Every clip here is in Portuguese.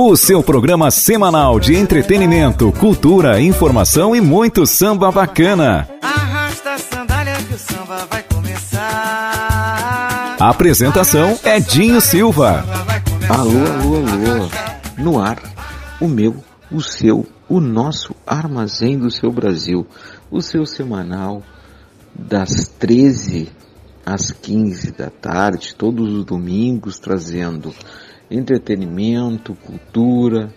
O seu programa semanal de entretenimento, cultura, informação e muito samba bacana. Arrasta a sandália que o samba vai começar. A apresentação é Dinho Silva. Alô, alô, alô. No ar, o meu, o seu, o nosso Armazém do Seu Brasil. O seu semanal das 13 às 15 da tarde, todos os domingos, trazendo entretenimento, cultura,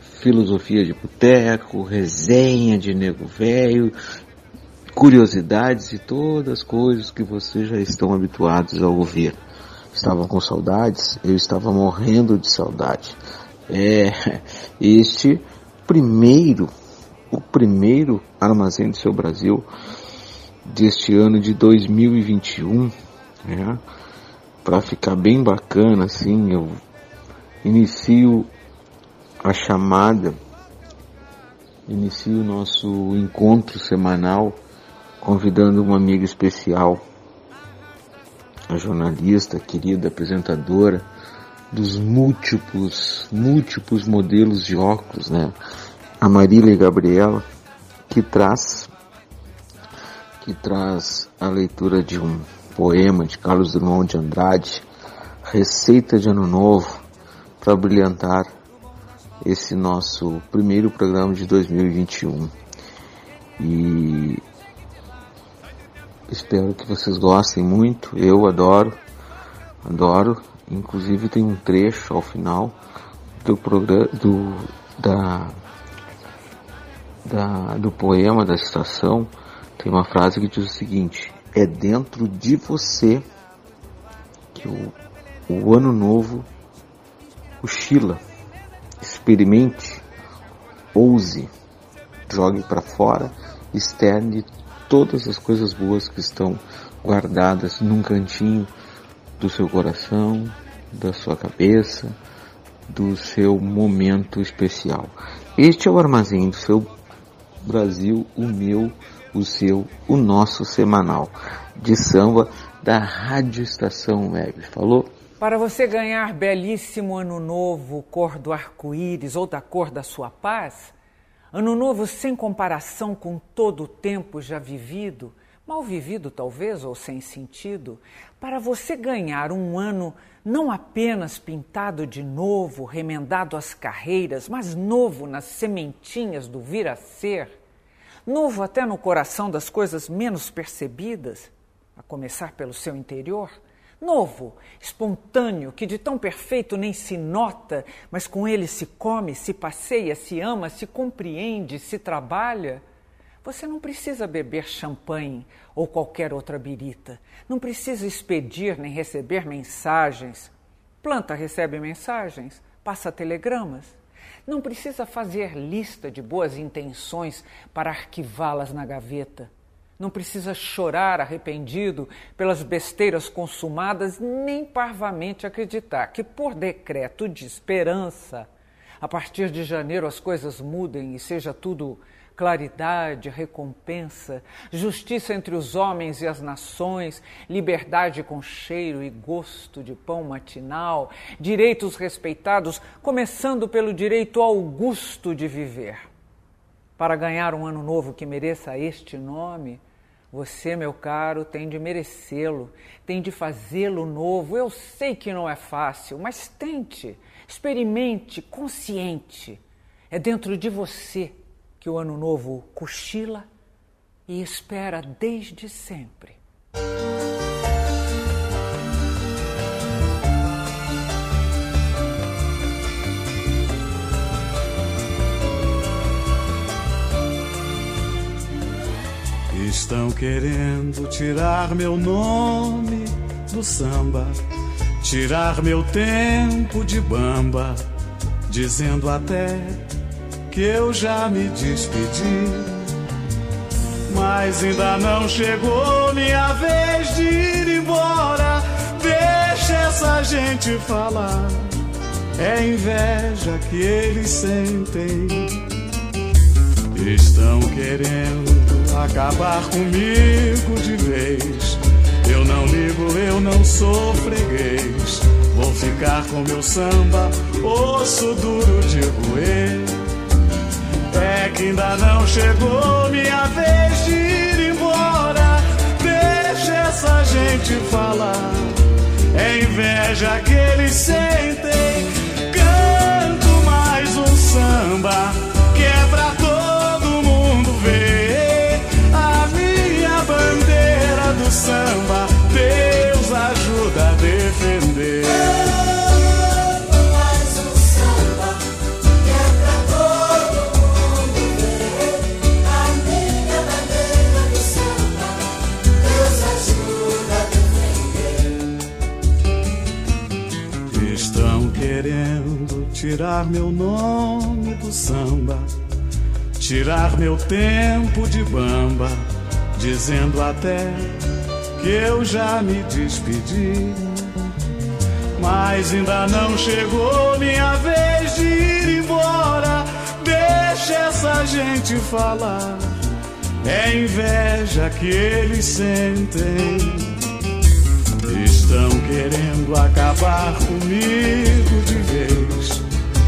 filosofia de boteco, resenha de nego velho, curiosidades e todas as coisas que vocês já estão habituados a ouvir. Estavam com saudades? Eu estava morrendo de saudade. É, este primeiro, o primeiro armazém do seu Brasil deste ano de 2021, né? Para ficar bem bacana assim, eu inicio a chamada, inicio o nosso encontro semanal convidando uma amiga especial, a jornalista, querida apresentadora dos múltiplos, múltiplos modelos de óculos, né? A Marília Gabriela, que traz que traz a leitura de um poema de Carlos Drummond de Andrade, Receita de Ano Novo, para brilhantar esse nosso primeiro programa de 2021. E espero que vocês gostem muito. Eu adoro, adoro. Inclusive tem um trecho ao final do programa do da, da do poema da estação. Tem uma frase que diz o seguinte: é dentro de você que o, o ano novo cochila, experimente, ouse, jogue para fora, externe todas as coisas boas que estão guardadas num cantinho do seu coração, da sua cabeça, do seu momento especial. Este é o armazém do seu Brasil, o meu, o seu, o nosso semanal de samba da Rádio Estação Web. Falou? Para você ganhar belíssimo ano novo, cor do arco-íris ou da cor da sua paz, ano novo sem comparação com todo o tempo já vivido, mal vivido talvez ou sem sentido, para você ganhar um ano não apenas pintado de novo, remendado às carreiras, mas novo nas sementinhas do vir a ser, novo até no coração das coisas menos percebidas, a começar pelo seu interior novo, espontâneo, que de tão perfeito nem se nota, mas com ele se come, se passeia, se ama, se compreende, se trabalha. Você não precisa beber champanhe ou qualquer outra birita. Não precisa expedir nem receber mensagens. Planta recebe mensagens, passa telegramas. Não precisa fazer lista de boas intenções para arquivá-las na gaveta. Não precisa chorar arrependido pelas besteiras consumadas, nem parvamente acreditar que, por decreto de esperança, a partir de janeiro as coisas mudem e seja tudo claridade, recompensa, justiça entre os homens e as nações, liberdade com cheiro e gosto de pão matinal, direitos respeitados, começando pelo direito augusto de viver. Para ganhar um ano novo que mereça este nome, você, meu caro, tem de merecê-lo, tem de fazê-lo novo. Eu sei que não é fácil, mas tente, experimente, consciente. É dentro de você que o ano novo cochila e espera desde sempre. Estão querendo tirar meu nome do samba, tirar meu tempo de bamba, dizendo até que eu já me despedi. Mas ainda não chegou minha vez de ir embora. Deixa essa gente falar. É inveja que eles sentem. Estão querendo acabar comigo de vez. Eu não ligo, eu não sou freguês. Vou ficar com meu samba, osso duro de roer. É que ainda não chegou minha vez de ir embora. Deixa essa gente falar. É inveja que eles sentem. Canto mais um samba que é samba, Deus ajuda a defender. tirar meu nome do samba, tirar meu tempo de bamba, dizendo até que eu já me despedi. Mas ainda não chegou minha vez de ir embora. Deixa essa gente falar. É inveja que eles sentem. Estão querendo acabar comigo de vez.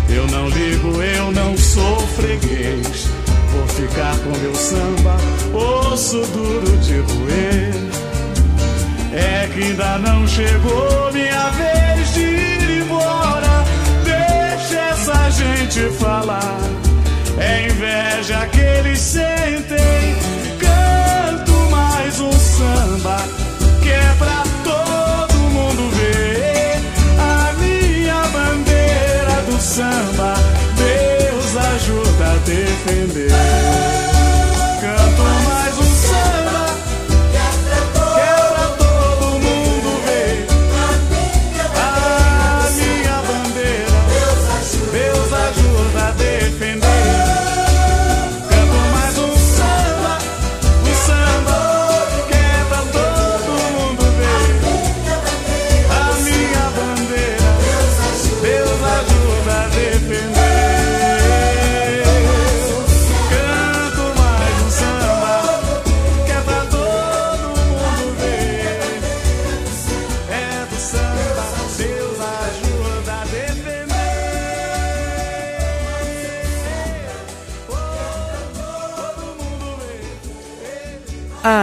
Eu não ligo, eu não sou freguês. Vou ficar com meu samba, osso duro de roer. É que ainda não chegou minha vez de ir embora. Deixa essa gente falar. É inveja que eles sentem.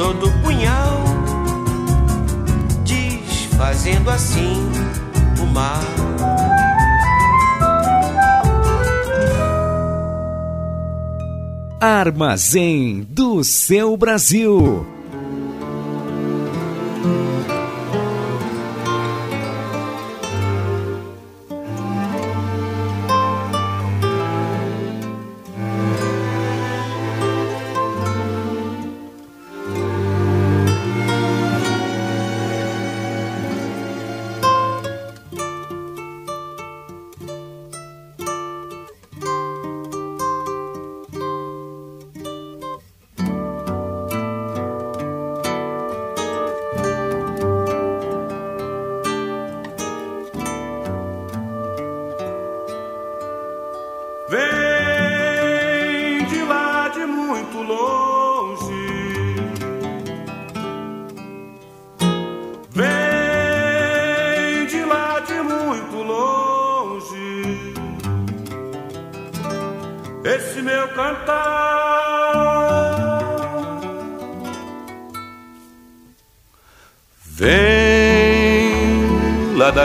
Todo punhal, desfazendo assim o mal. Armazém do seu Brasil.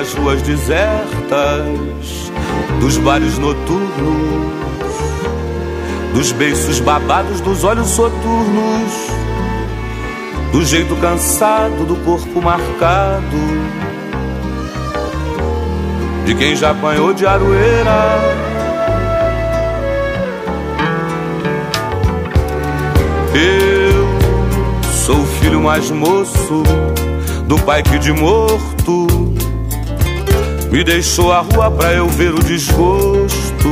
Das ruas desertas, dos bares noturnos, dos beiços babados dos olhos soturnos, do jeito cansado do corpo marcado, de quem já apanhou de aroeira. Eu sou o filho mais moço do pai que de morto me deixou a rua pra eu ver o desgosto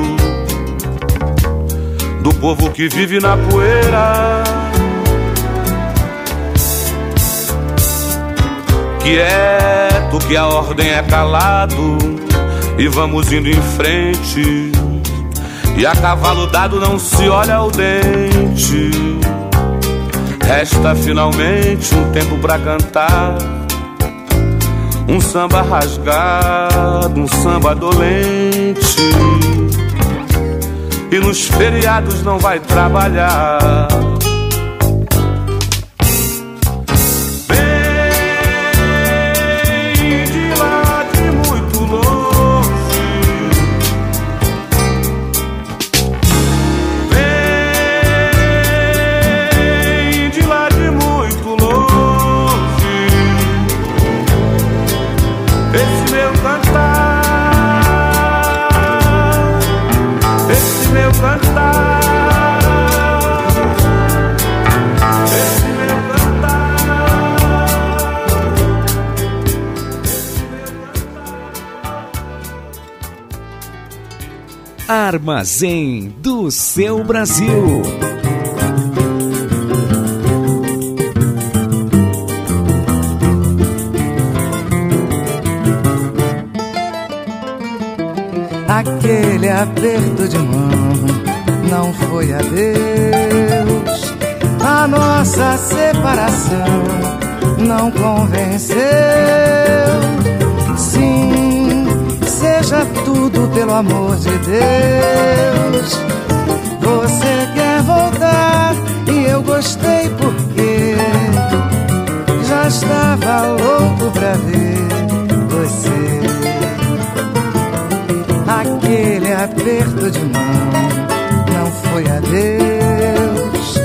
do povo que vive na poeira. Quieto que a ordem é calado e vamos indo em frente. E a cavalo dado não se olha ao dente. Resta finalmente um tempo pra cantar um samba rasgado, um samba dolente. E nos feriados não vai trabalhar. Armazém do seu Brasil. Aquele aperto de mão não foi a Deus. A nossa separação não convenceu. Sim, seja tudo pelo amor de Deus. Você quer voltar e eu gostei porque já estava louco pra ver você. Aquele aperto de mão não foi adeus.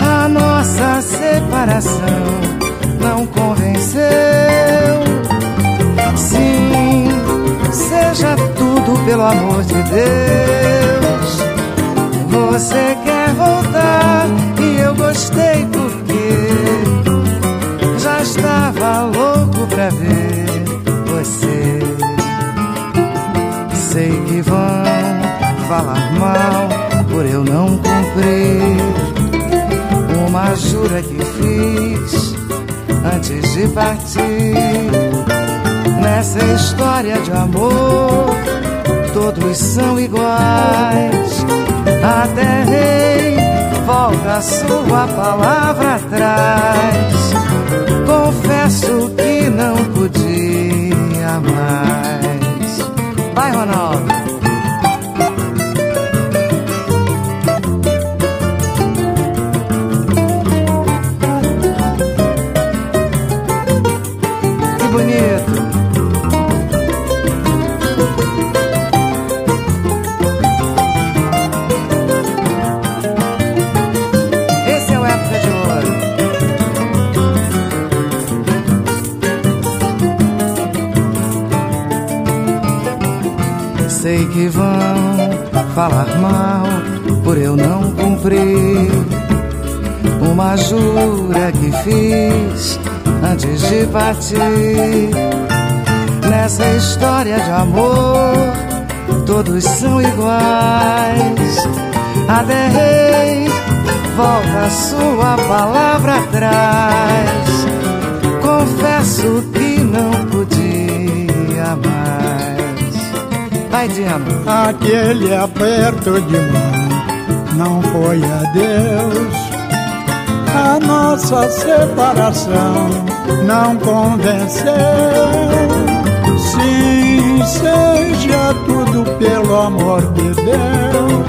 A nossa separação não convenceu. Seja tudo pelo amor de Deus. Você quer voltar e eu gostei porque já estava louco pra ver você. Sei que vão falar mal por eu não cumprir uma jura que fiz antes de partir. Nessa história de amor, todos são iguais. Até rei volta sua palavra atrás. Confesso que não podia mais. Vai, Ronaldo. Que vão falar mal por eu não cumprir uma jura que fiz antes de partir. Nessa história de amor, todos são iguais. Até rei volta sua palavra atrás. Confesso que não Vai. Aquele aperto de mão não foi adeus. A nossa separação não convenceu. Sim, seja tudo pelo amor de Deus.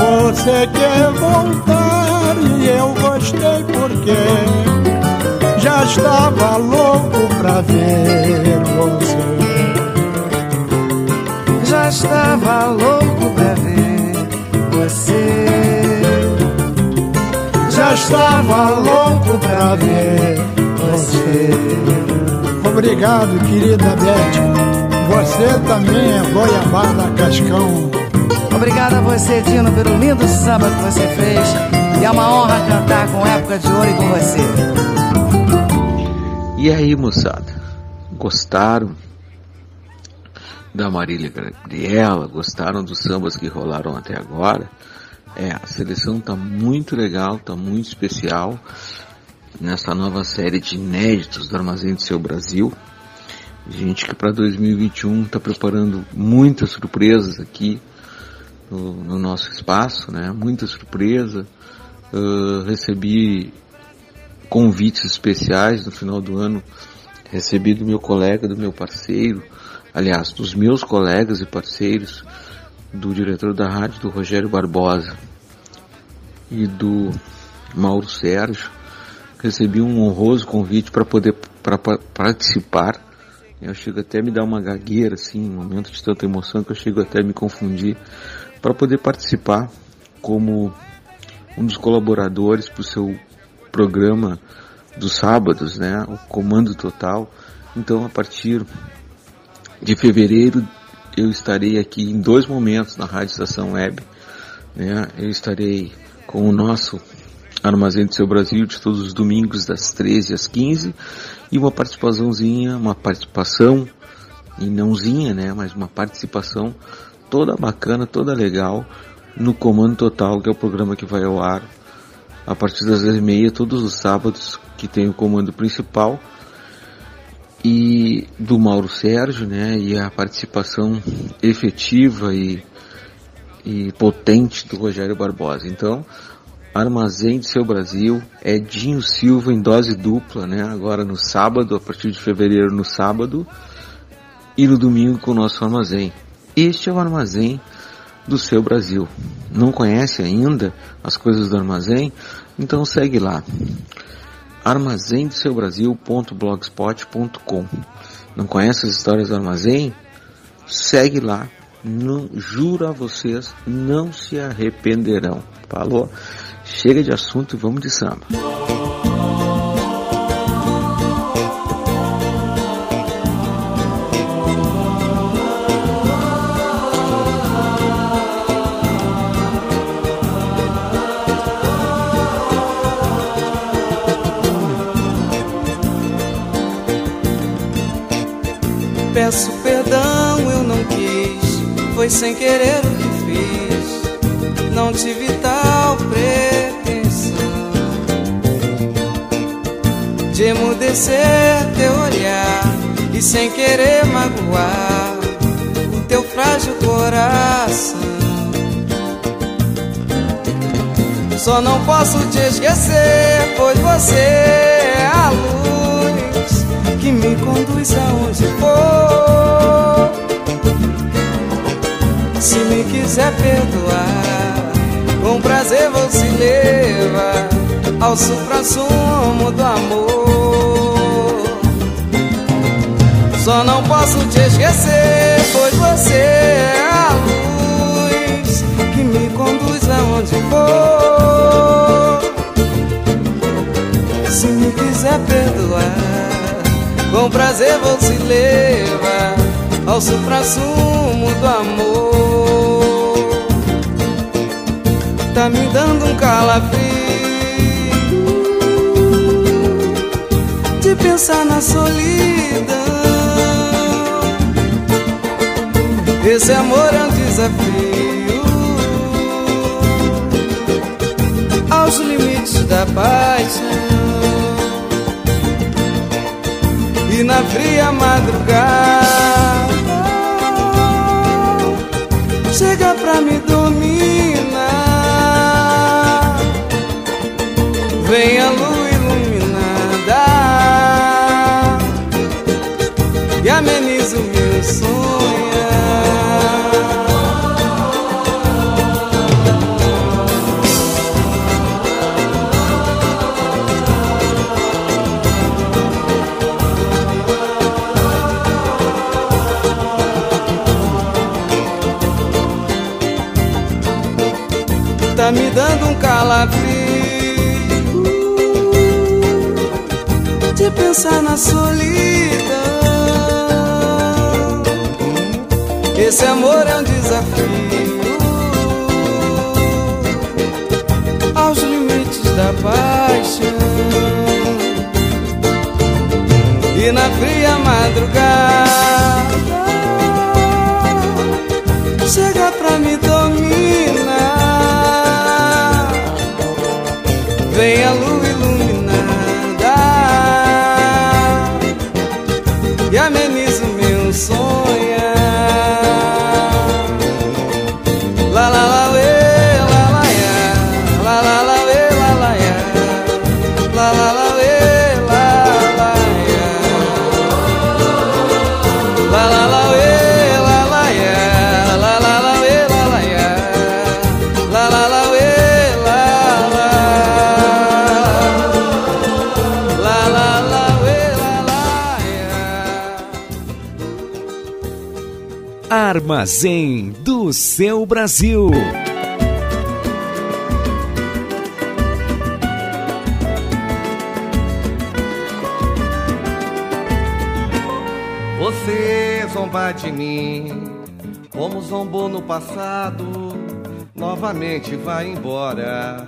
Você quer voltar e eu gostei porque já estava louco pra ver você. Já estava louco pra ver você. Já estava louco pra ver você. Obrigado, querida Beth. Você também é goiabada cascão. Obrigado a você, Dino, pelo lindo samba que você fez. E é uma honra cantar com Época de Ouro e com você. E aí, moçada? Gostaram da Marília Gabriela? Gostaram dos sambas que rolaram até agora? É, a seleção tá muito legal, tá muito especial nessa nova série de inéditos do Armazém do Seu Brasil. Gente que para 2021 está preparando muitas surpresas aqui no, no, nosso espaço, né? Muita surpresa. Uh, recebi convites especiais no final do ano. Recebi do meu colega, do meu parceiro, aliás, dos meus colegas e parceiros, do diretor da rádio, do Rogério Barbosa e do Mauro Sérgio. Recebi um honroso convite para poder pra, pra, participar. Eu chego até a me dar uma gagueira, assim, um momento de tanta emoção que eu chego até a me confundir, para poder participar como um dos colaboradores para o seu programa dos sábados, né? O Comando Total. Então, a partir de fevereiro, eu estarei aqui em dois momentos na Rádio Estação Web. Né? Eu estarei com o nosso Armazém do Seu Brasil de todos os domingos das 13 às 15 e uma participaçãozinha, uma participação e nãozinha, né? Mas uma participação toda bacana, toda legal no Comando Total, que é o programa que vai ao ar a partir das 10h30 todos os sábados que tem o comando principal e do Mauro Sérgio, né, e a participação efetiva e, e potente do Rogério Barbosa. Então, Armazém de Seu Brasil, Edinho Silva em dose dupla, né, agora no sábado, a partir de fevereiro no sábado, e no domingo com o nosso armazém. Este é o armazém do seu Brasil. Não conhece ainda as coisas do armazém? Então segue lá armazémdoseubrasil.blogspot.com. Não conhece as histórias do armazém? Segue lá. Não, juro a vocês, não se arrependerão. Falou? Chega de assunto e vamos de samba. Foi sem querer o que fiz. Não tive tal pretensão de emudecer teu olhar e sem querer magoar o teu frágil coração. Só não posso te esquecer, pois você é a luz que me conduz aonde for. Se me quiser perdoar, com prazer vou se levar ao supra-sumo do amor. Só não posso te esquecer, pois você é a luz que me conduz aonde for. Se me quiser perdoar, com prazer vou se levar ao supra-sumo do amor. Tá me dando um calafrio de pensar na solidão. Esse amor é um desafio aos limites da paixão. E na fria madrugada Tá me dando um calafrio de pensar na solidão. Esse amor é um desafio aos limites da paixão. E na fria madrugada Armazém do seu Brasil. Você zomba de mim, como zombou no passado, novamente vai embora.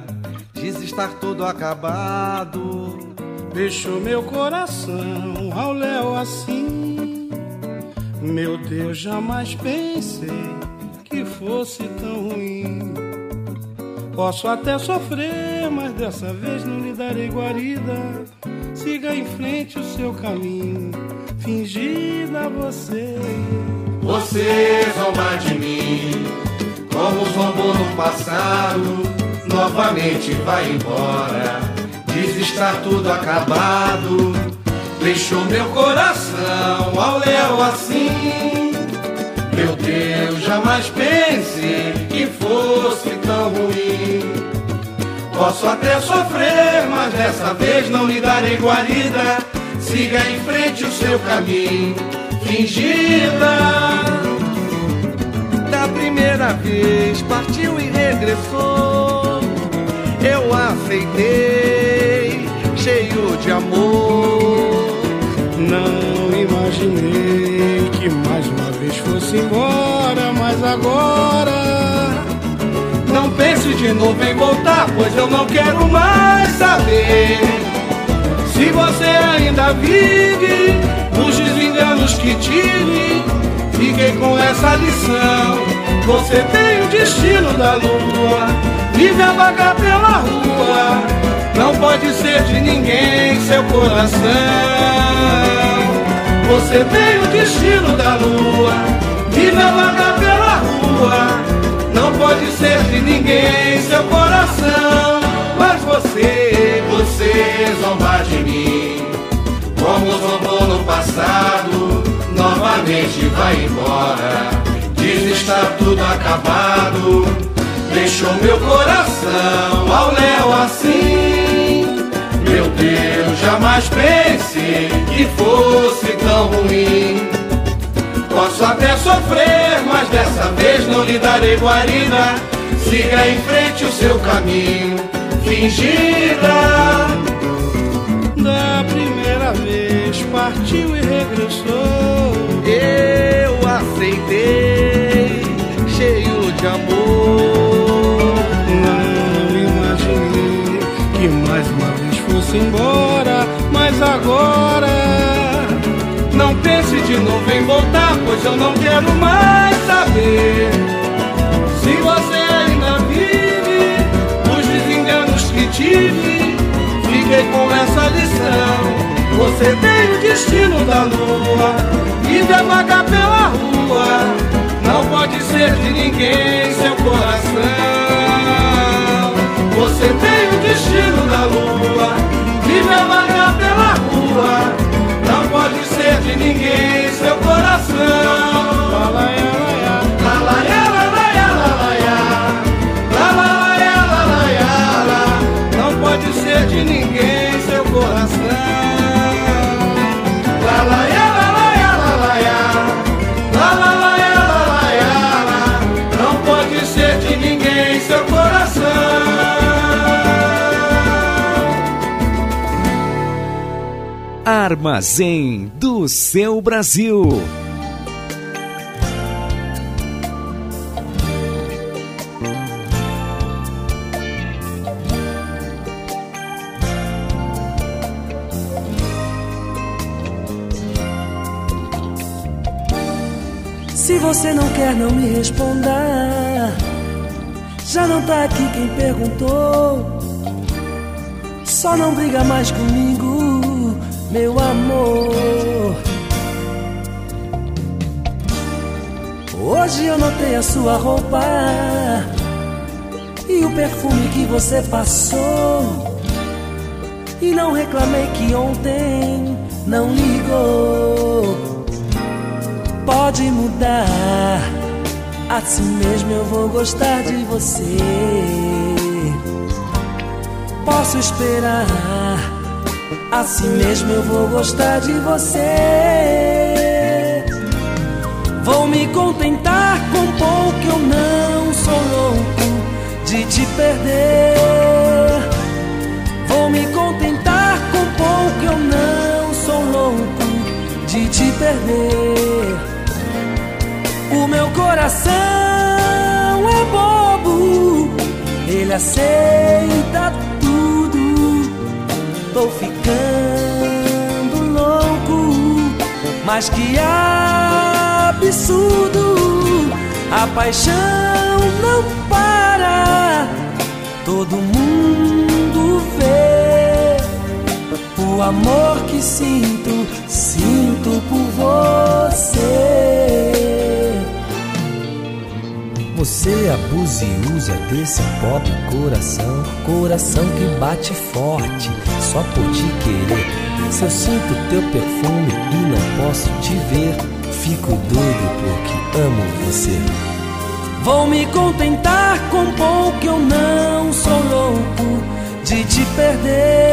Diz estar tudo acabado. Deixou meu coração ao léu assim. Meu Deus, jamais pensei que fosse tão ruim. Posso até sofrer, mas dessa vez não lhe darei guarida. siga em frente o seu caminho, fingida você. Você zomba de mim, como zombou no passado, novamente vai embora. Diz estar tudo acabado, deixou meu coração ao léu assim. Jamais pense que fosse tão ruim. Posso até sofrer, mas dessa vez não lhe darei guarida. Siga em frente o seu caminho, fingida. Da primeira vez partiu e regressou. Eu aceitei, cheio de amor. Não imaginei que mais uma vez fosse embora, mas agora. Não pense de novo em voltar, pois eu não quero mais saber. Se você ainda vive, os desenganos que tive, fiquei com essa lição. Você tem o destino da lua, vive a vagar pela rua. Não pode ser de ninguém seu coração. Você tem o destino da lua, vive a vagar pela rua. Não pode ser de ninguém seu coração. Mas você, você zomba de mim. Como zombou no passado, novamente vai embora. Diz estar tudo acabado. Deixou meu coração ao léu assim. Meu Deus, jamais pense que fosse tão ruim. Posso até sofrer, mas dessa vez não lhe darei guarida. Siga em frente o seu caminho, fingida. Da primeira vez partiu e regressou. Eu aceitei, cheio de amor. Não imaginei que mais uma vez fosse embora, agora. Não pense de novo em voltar, pois eu não quero mais saber. Se você ainda vive, os desenganos que tive, fiquei com essa lição. Você tem o destino da lua, vive a vagar pela rua. Não pode ser de ninguém seu coração. Você tem o destino da lua, rua. Não pode ser de ninguém seu coração. Armazém do seu Brasil. Se você não quer, não me responda. Já não tá aqui quem perguntou. Só não briga mais comigo, meu amor. Hoje eu notei a sua roupa e o perfume que você passou. E não reclamei que ontem não ligou. Pode mudar, assim mesmo eu vou gostar de você. Posso esperar, assim mesmo eu vou gostar de você. Vou me contentar com pouco, eu não sou louco de te perder. Vou me contentar com pouco, eu não sou louco de te perder. O meu coração é bobo, ele aceita tudo. Tô ficando louco, mas que absurdo. A paixão não para, todo mundo vê. O amor que sinto, sinto por você. Você abusa e usa desse pobre coração, coração que bate forte só por te querer. Se eu sinto teu perfume e não posso te ver, fico doido porque amo você. Vou me contentar com pouco, eu não sou louco de te perder.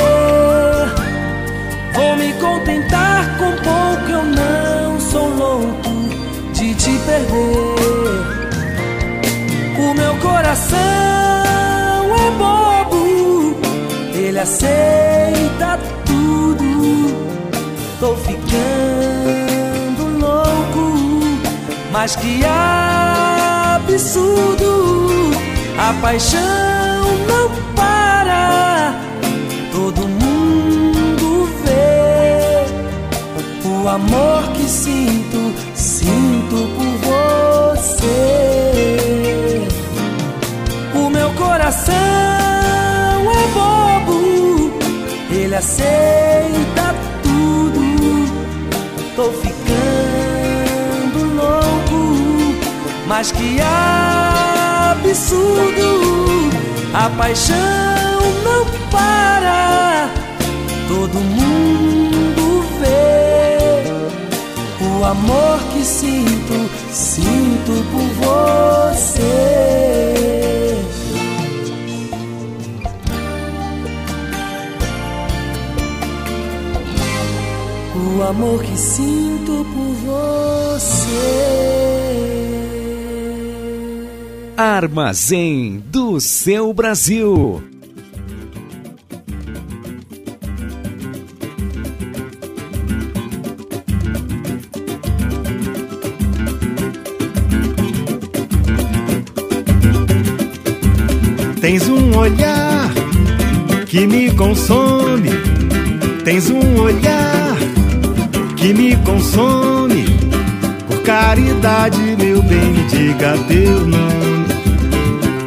Vou me contentar com pouco, eu não sou louco de te perder. O meu coração é bobo, ele aceita tudo. Tô ficando louco, mas que absurdo. A paixão não para, todo mundo vê o amor que sinto, sinto por você. Coração é bobo, ele aceita tudo. Tô ficando louco, mas que absurdo. A paixão não para, todo mundo vê o amor que sinto, sinto por você. O amor que sinto por você. Armazém do seu Brasil. Tens um olhar que me consome. Tens um olhar que me consome. Por caridade, meu bem, me diga teu nome.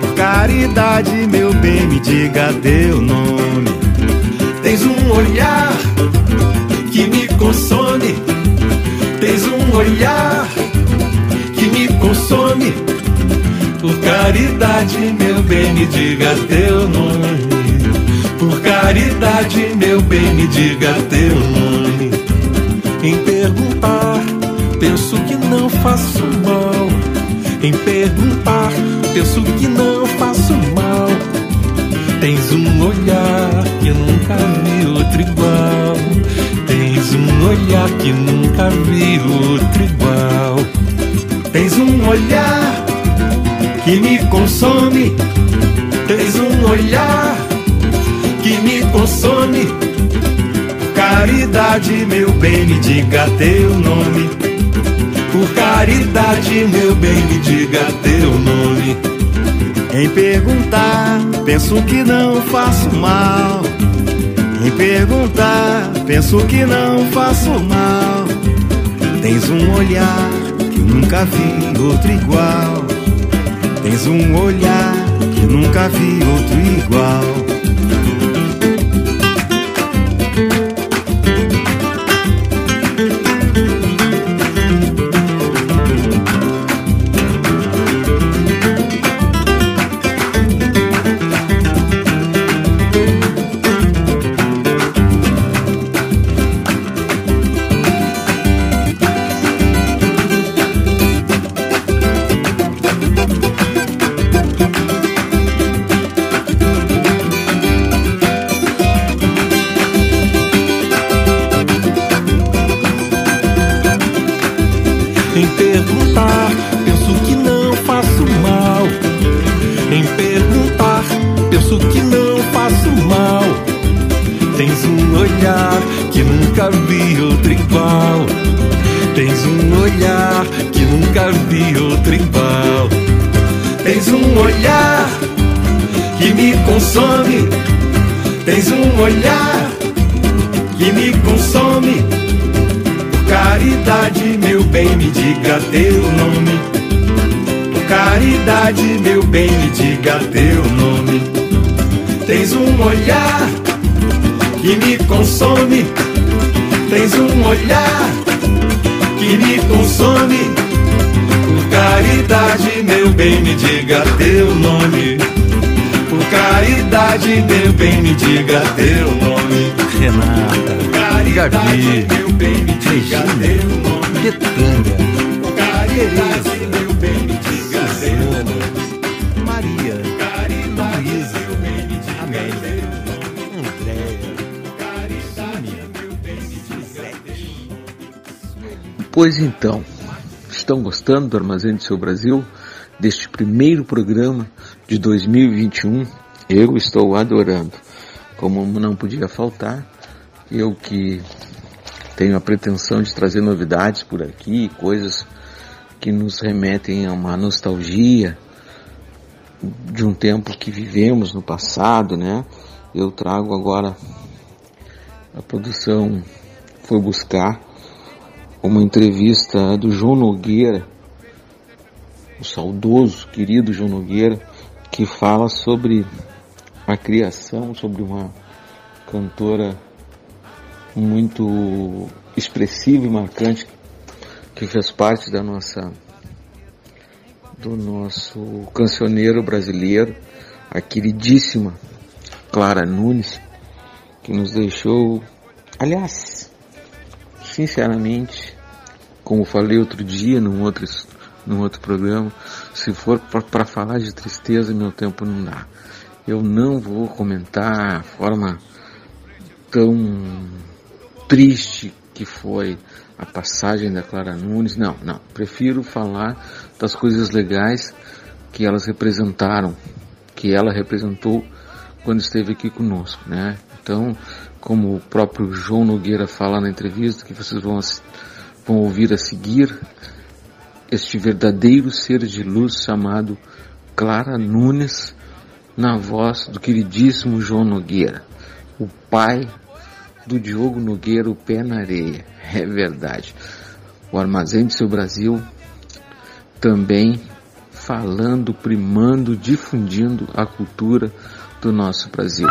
Por caridade, meu bem, me diga teu nome. Tens um olhar que me consome. Tens um olhar que me consome. Por caridade, meu bem, me diga teu nome. Por caridade, meu bem, me diga teu nome. Em perguntar, penso que não faço mal. Em perguntar, penso que não faço mal. Tens um olhar que nunca vi outro igual. Tens um olhar que nunca vi outro igual. Tens um olhar que me consome. Tens um olhar Caridade, meu bem, me diga teu nome. Por caridade, meu bem, me diga teu nome. Em perguntar, penso que não faço mal. Em perguntar, penso que não faço mal. Tens um olhar que nunca vi outro igual. Tens um olhar que nunca vi outro igual. Olhar que me consome. Caridade, meu bem, me diga teu nome. Por caridade, meu bem, me diga teu nome. Tens um olhar que me consome. Tens um olhar que me consome. Por caridade, meu bem, me diga teu nome. Caridade, meu bem, me diga teu nome. Renata, caridade, Gabi, meu bem, me diga teu nome. Betânia, caridade, meu bem, me diga teu nome. Maria, Caridade, meu bem, me diga Amélia, teu nome. Andréia, Caridade, meu bem, me diga teu nome. Pois então, estão gostando do Armazém do Seu Brasil? Deste primeiro programa de 2021? Eu estou adorando. Como não podia faltar, eu que tenho a pretensão de trazer novidades por aqui, coisas que nos remetem a uma nostalgia de um tempo que vivemos no passado, né? Eu trago agora a produção foi buscar uma entrevista do João Nogueira, o saudoso, querido João Nogueira, que fala sobre a criação, sobre uma cantora muito expressiva e marcante que fez parte da nossa do nosso cancioneiro brasileiro, a queridíssima Clara Nunes, que nos deixou, aliás, sinceramente, como falei outro dia num outro, num outro programa, se for para falar de tristeza, meu tempo não dá. Eu não vou comentar a forma tão triste que foi a passagem da Clara Nunes. Não, não. Prefiro falar das coisas legais que elas representaram, que ela representou quando esteve aqui conosco, né? Então, como o próprio João Nogueira fala na entrevista que vocês vão, vão ouvir a seguir, este verdadeiro ser de luz chamado Clara Nunes, na voz do queridíssimo João Nogueira, o pai do Diogo Nogueira, o pé na areia. É verdade. O Armazém do Seu Brasil também falando, primando, difundindo a cultura do nosso Brasil.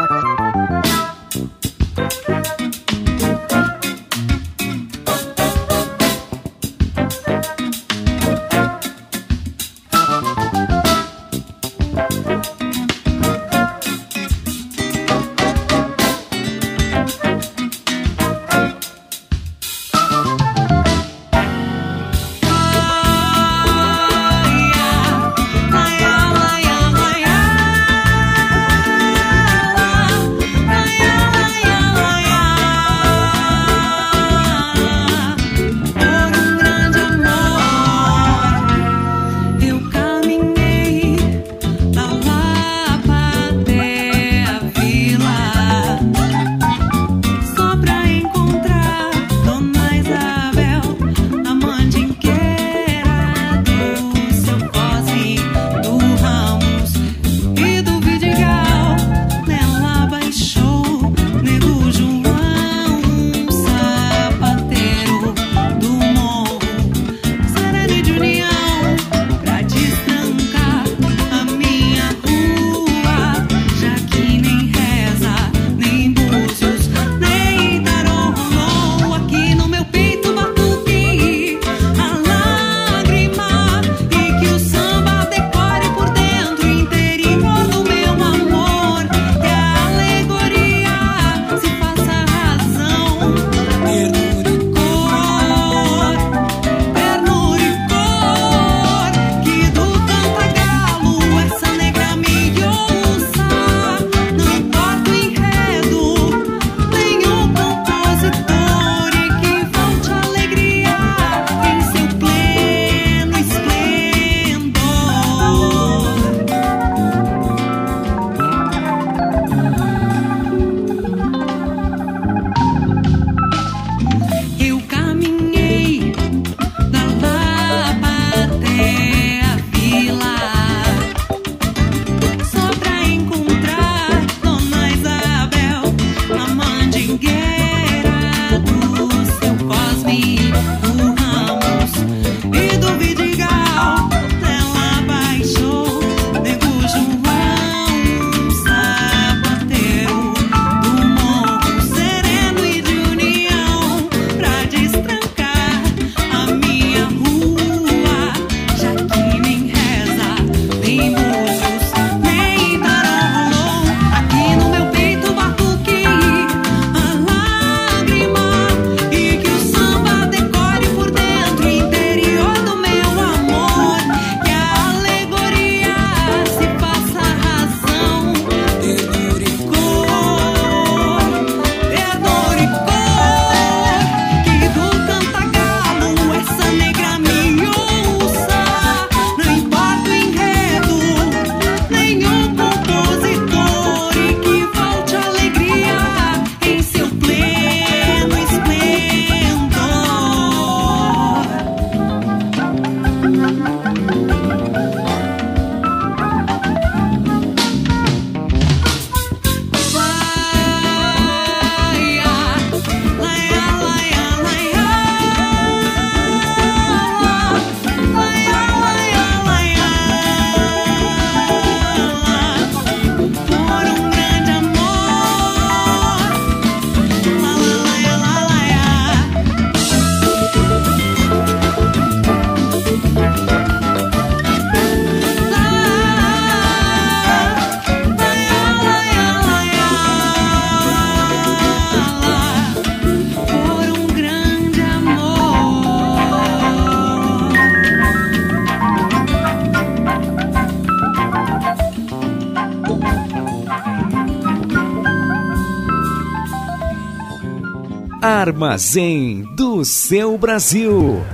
Armazém do seu Brasil.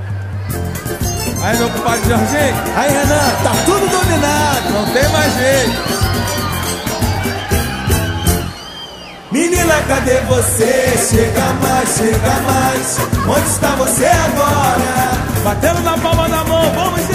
Aí, meu compadre Jorginho. Aí, Renan, tá tudo dominado. Não tem mais jeito. Menina, cadê você? Chega mais, chega mais. Onde está você agora? Batendo na palma da mão, vamos, gente!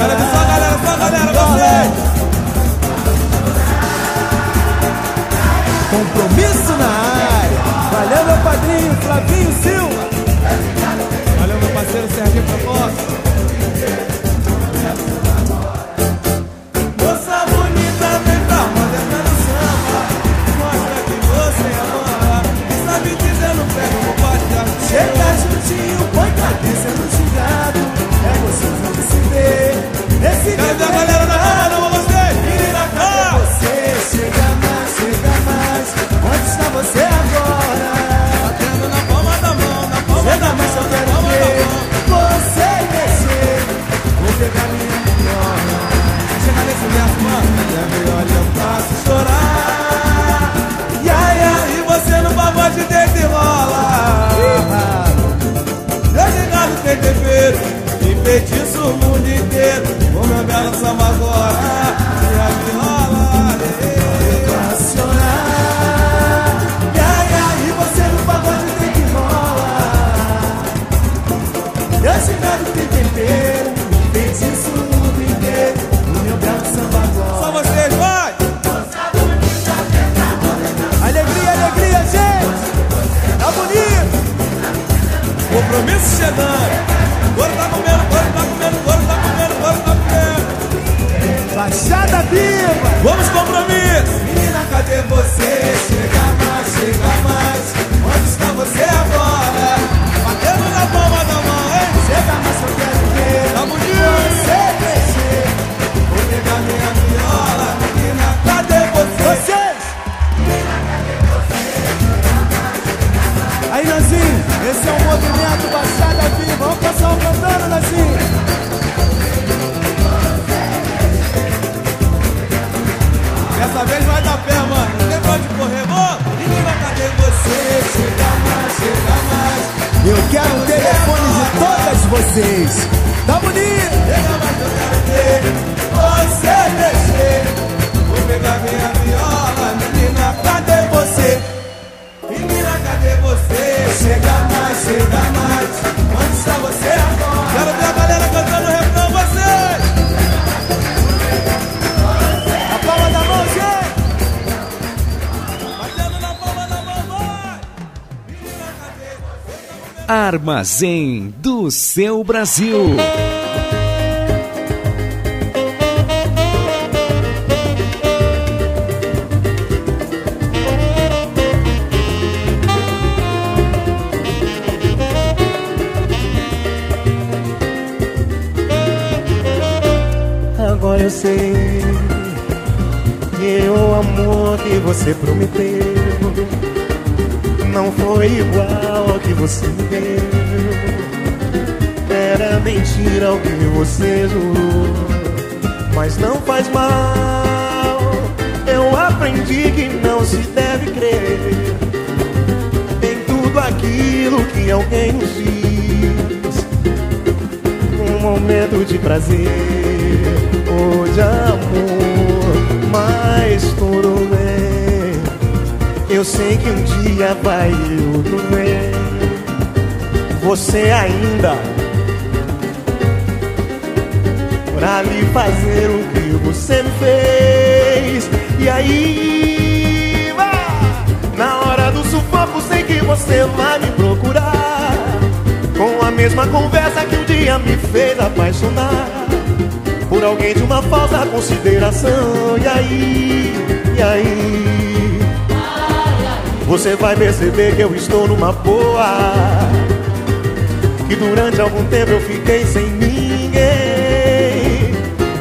Quero só a galera, só a galera, vocês! Compromisso Pegar minha viola. Chega nesse verso, mano. E a viola eu faço chorar. Ia, E você no pagode deita e rola. Meu chegado tem tempero. E o mundo inteiro. O meu belo samba agora. E viola. acionar. Ia, ia, e você no pagode que rolar. Meu chegado tem. Compromisso chegando. Agora tá comendo, agora tá comendo, agora tá comendo, agora tá comendo. Baixada viva! Vamos, compromisso! Menina, cadê você? Chega mais, chega mais. Onde está você agora? Batendo na palma da mão, hein? Chega mais eu quero ver. Tá bonito! Você Aí, Nanzinho, esse é o movimento Baixada Viva. Vamos pessoal cantando, Nanzinho. Dessa vez vai dar pé, mano. Não tem pra onde correr, vamos! Menina, cadê você? Chega mais, chega mais. Eu quero o telefone de todas vocês. Tá bonito? Chega mais eu quero ver você mexer. Vou pegar minha viola, menina, cadê você? Você? Chega mais, chega mais. Onde está você agora? Quero ver a galera cantando o refrão, vocês! A palma da mão, gente. Batendo na palma da mão, vai! Armazém do seu Brasil. Você prometeu não foi igual ao que você me deu. Era mentira o que você jurou, mas não faz mal. Eu aprendi que não se deve crer em tudo aquilo que alguém nos diz. Um momento de prazer ou de amor, mas tudo bem. Eu sei que um dia vai tudo bem. Você ainda pra lhe fazer o que você me fez. E aí, vá! na hora do sufoco, sei que você vai me procurar. Com a mesma conversa que um dia me fez apaixonar. por alguém de uma falsa consideração. E aí, e aí? Você vai perceber que eu estou numa boa. Que durante algum tempo eu fiquei sem ninguém.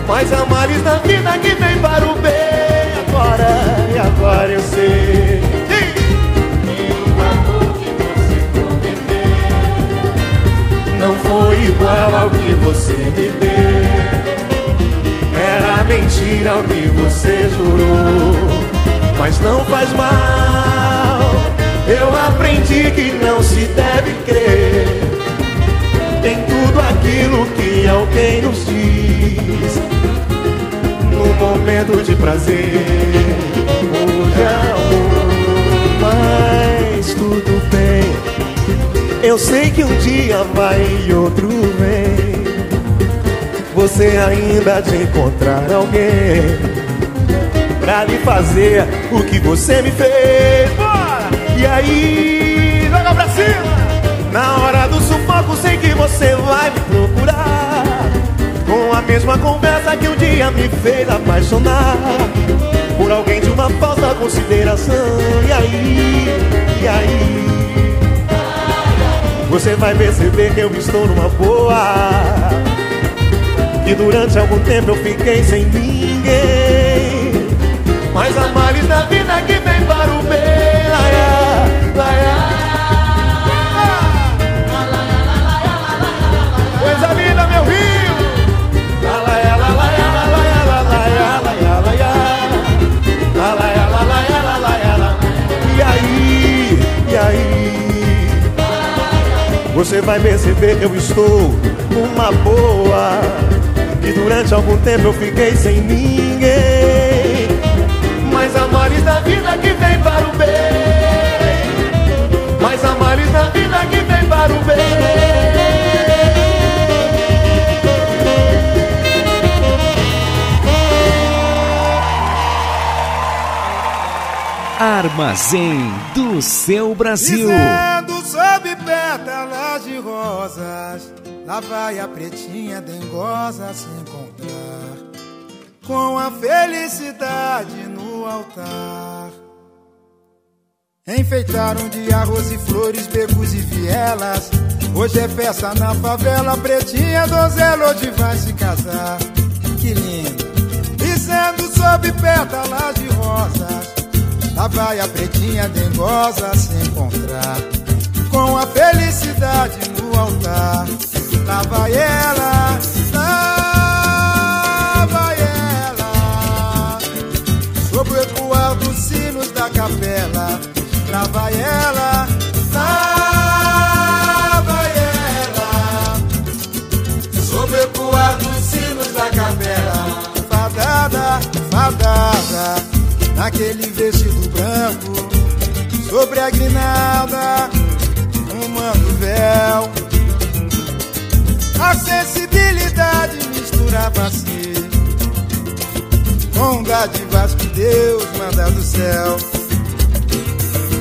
Mas há males na vida que vem para o bem. Agora, e agora eu sei. Não foi igual ao que você me deu. Era mentira o que você jurou. Mas não faz mal. Eu aprendi que não se deve crer em tudo aquilo que alguém nos diz. No momento de prazer, hoje amor, mas tudo bem. Eu sei que um dia vai e outro vem. Você ainda de encontrar alguém pra lhe fazer o que você me fez. E aí, joga pra cima! Na hora do sufoco, sei que você vai me procurar. Com a mesma conversa que um dia me fez apaixonar por alguém de uma falsa consideração. E aí, e aí? Você vai perceber que eu estou numa boa. Que durante algum tempo eu fiquei sem ninguém. Mas a males da vida que vem para o bem. Coisa linda, meu rio. E aí, e aí? Você vai perceber que eu estou numa boa. Que durante algum tempo eu fiquei sem ninguém. Mas a males da vida que vem para o bem. Vem para o bem. Armazém do seu Brasil. Dizendo sob pétalas de rosas, lá vai a pretinha dengosa se encontrar com a felicidade no altar. Enfeitaram de arroz e flores, becos e vielas. Hoje é festa na favela, pretinha donzela hoje vai se casar. Que linda! Dizendo sob pétalas de rosas, Lá vai a pretinha dengosa se encontrar Com a felicidade no altar Lá vai ela, lá vai ela Sobre o ecoar dos sinos da capela Lá vai ela, lá vai ela Sobre o dos sinos da capela Fadada, fadada naquele vestido branco, sobre a grinalda, um mando véu. A sensibilidade misturava-se com dádivas que Deus manda do céu.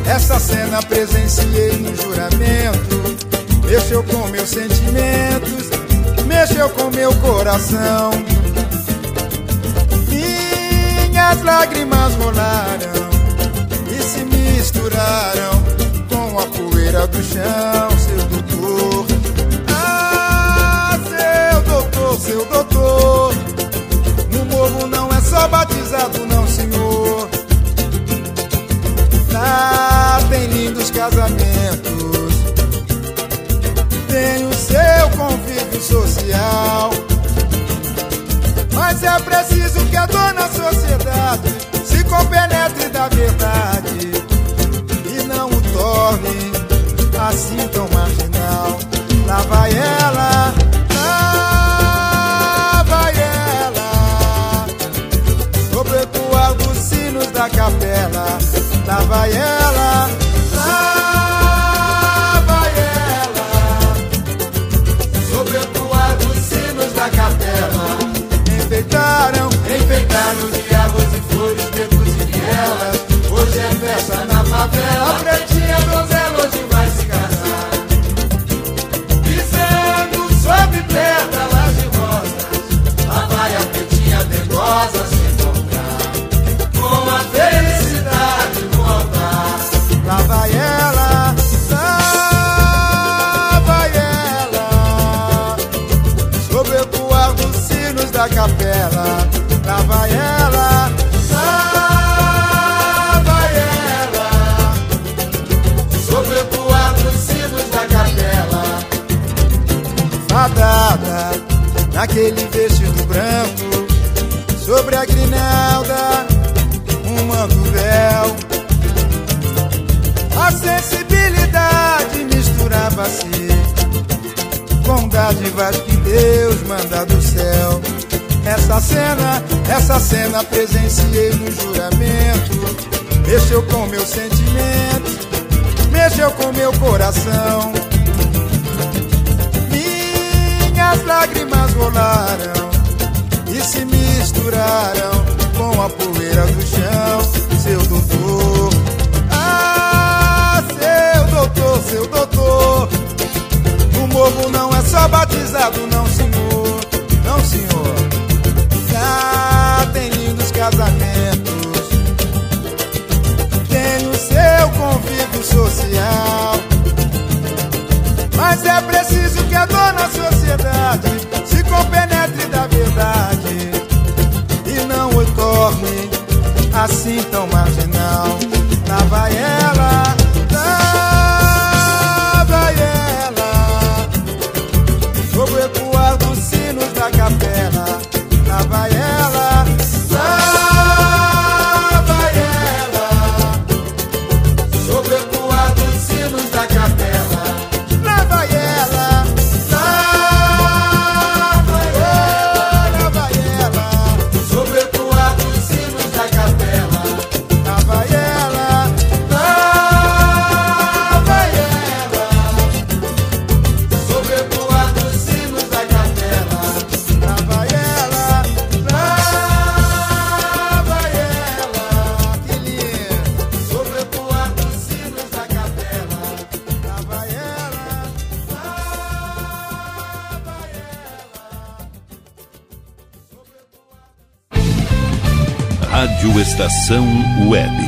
Essa cena presenciei no juramento, mexeu com meus sentimentos, mexeu com meu coração minhas lágrimas rolaram e se misturaram com a poeira do chão, seu doutor. Ah, seu doutor, seu doutor. No morro não é só batizado, não, senhor. Tem lindos casamentos, tem o seu convívio social. Mas é preciso que a dona sociedade se compenetre da verdade e não o torne assim tão marginal. Lá vai ela, lá vai ela, dos sinos da capela. Lá vai ela, lá vai ela, sobre o ecoar dos sinos da capela. Enfeitaram, enfeitaram de arroz e flores, becos e vielas. Hoje é festa na favela, pretinha donzela naquele vestido branco, sobre a grinalda, um manto véu. A sensibilidade misturava-se com dádivas que Deus manda do céu. Essa cena, essa cena presenciei no juramento. Mexeu com meu sentimento, mexeu com meu coração. Minhas lágrimas rolaram e se misturaram com a poeira do chão. Seu doutor, ah, seu doutor, seu doutor. O morro não é só batizado, não, senhor, não, senhor. Já tem lindos casamentos tem o seu convívio social. Mas é preciso que a dona sociedade se compenetre da verdade e não o torne assim tão marginal. Lá vai ela, Estação Web.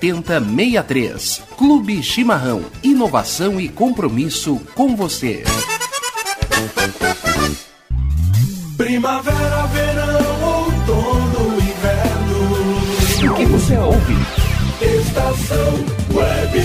7063. Clube Chimarrão. Inovação e compromisso com você. Primavera, verão, outono, inverno. O que você ouve? Estação Web.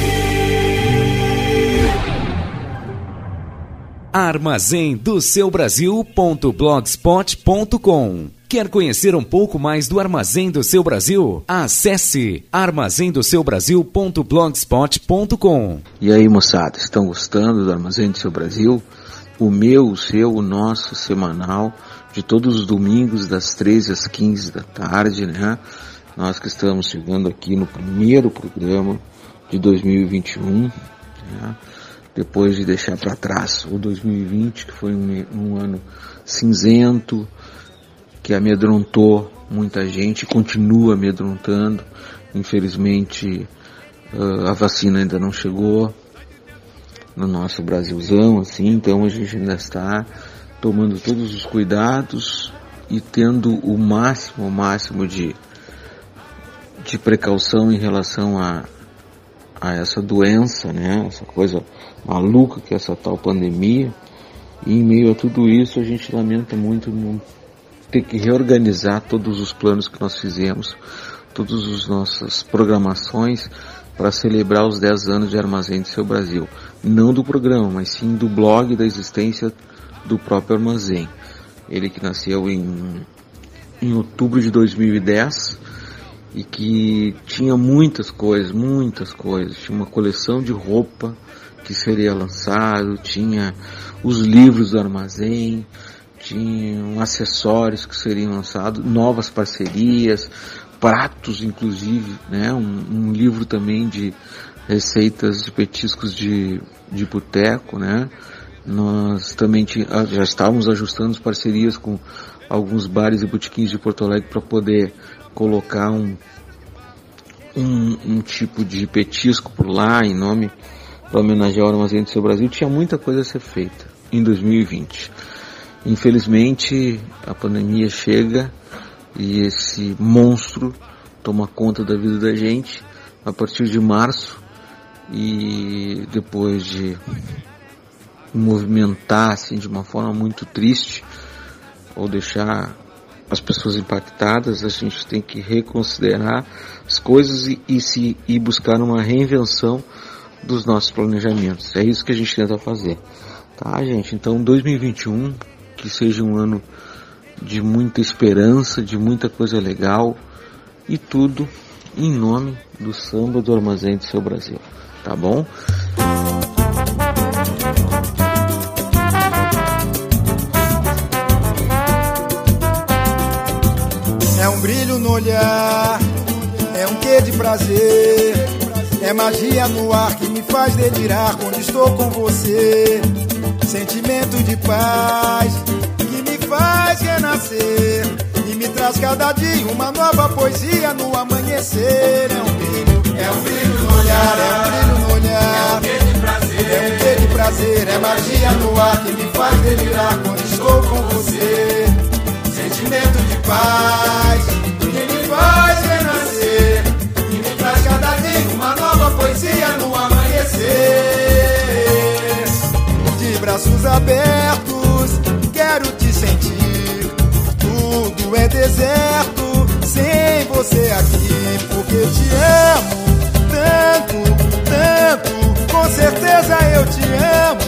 Armazém do seu Brasil.blogspot.com Quer conhecer um pouco mais do Armazém do Seu Brasil? Acesse armazendoseubrasil.blogspot.com E aí, moçada, estão gostando do Armazém do Seu Brasil? O meu, o seu, o nosso semanal de todos os domingos das 13 às 15 da tarde, né? Nós que estamos chegando aqui no primeiro programa de 2021, né? depois de deixar para trás o 2020, que foi um, um ano cinzento, que amedrontou muita gente, continua amedrontando. Infelizmente, uh, a vacina ainda não chegou no nosso Brasilzão, assim, então a gente ainda está tomando todos os cuidados e tendo o máximo, o máximo de, de precaução em relação a, a essa doença, né? Essa coisa maluca que é essa tal pandemia. E em meio a tudo isso a gente lamenta muito não ter que reorganizar todos os planos que nós fizemos, todas as nossas programações para celebrar os 10 anos de Armazém do Seu Brasil. Não do programa, mas sim do blog da existência do próprio Armazém. Ele que nasceu em, em outubro de 2010 e que tinha muitas coisas, muitas coisas. Tinha uma coleção de roupa que seria lançado, tinha os livros do Armazém, tinham acessórios que seriam lançados, novas parcerias, pratos inclusive, né? Um, um livro também de receitas de petiscos de, de boteco, né? Nós também ah, já estávamos ajustando as parcerias com alguns bares e botiquins de Porto Alegre para poder colocar um, um, um, tipo de petisco por lá em nome para homenagear o Armazém do Seu Brasil. Tinha muita coisa a ser feita em 2020. Infelizmente, a pandemia chega e esse monstro toma conta da vida da gente a partir de março e depois de movimentar assim de uma forma muito triste ou deixar as pessoas impactadas, a gente tem que reconsiderar as coisas e, e se e buscar uma reinvenção dos nossos planejamentos. É isso que a gente tenta fazer. Tá, gente? Então, 2021 que seja um ano de muita esperança, de muita coisa legal e tudo em nome do samba do Armazém do Seu Brasil. Tá bom? É um brilho no olhar, é um quê de prazer, é magia no ar que me faz delirar quando estou com você. Sentimento de paz que me faz renascer e me traz cada dia uma nova poesia no amanhecer. É um brilho, é um brilho no olhar, é um brilho no olhar. É um quê de prazer, é um quê de prazer, é magia no ar que me faz delirar quando estou com você. Sentimento de paz que me faz renascer e me traz cada dia uma nova poesia no amanhecer braços abertos, quero te sentir. Tudo é deserto sem você aqui, porque te amo tanto, tanto. Com certeza eu te amo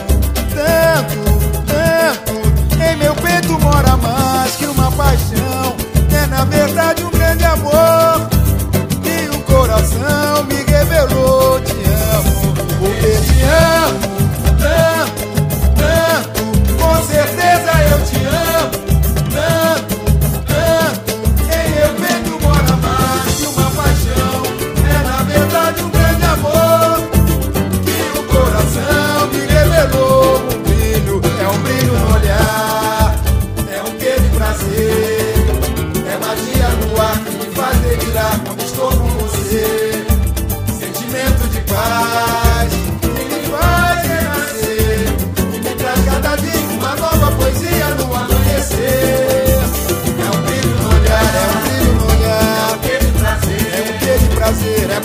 tanto, tanto. Em meu peito mora mais que uma paixão. É na verdade um grande amor que o coração me revelou. Te amo, porque te amo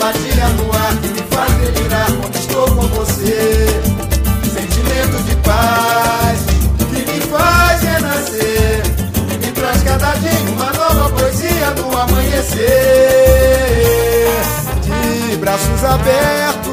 batida no ar que me faz delirar quando estou com você. Sentimento de paz que me faz renascer, que me traz cada dia uma nova poesia do amanhecer. De braços abertos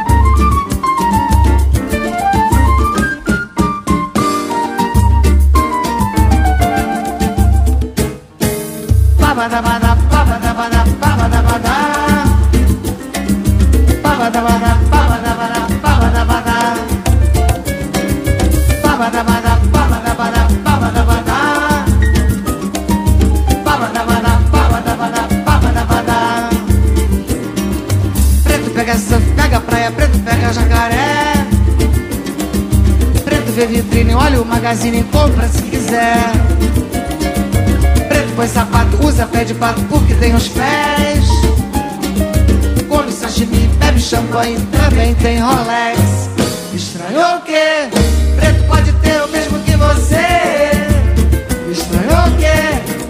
Magazine, compra se quiser. Preto põe sapato, usa pé de pato porque tem os pés. Come sashimi, bebe champanhe, também tem Rolex. Estranhou o quê? Preto pode ter o mesmo que você. Estranhou o quê?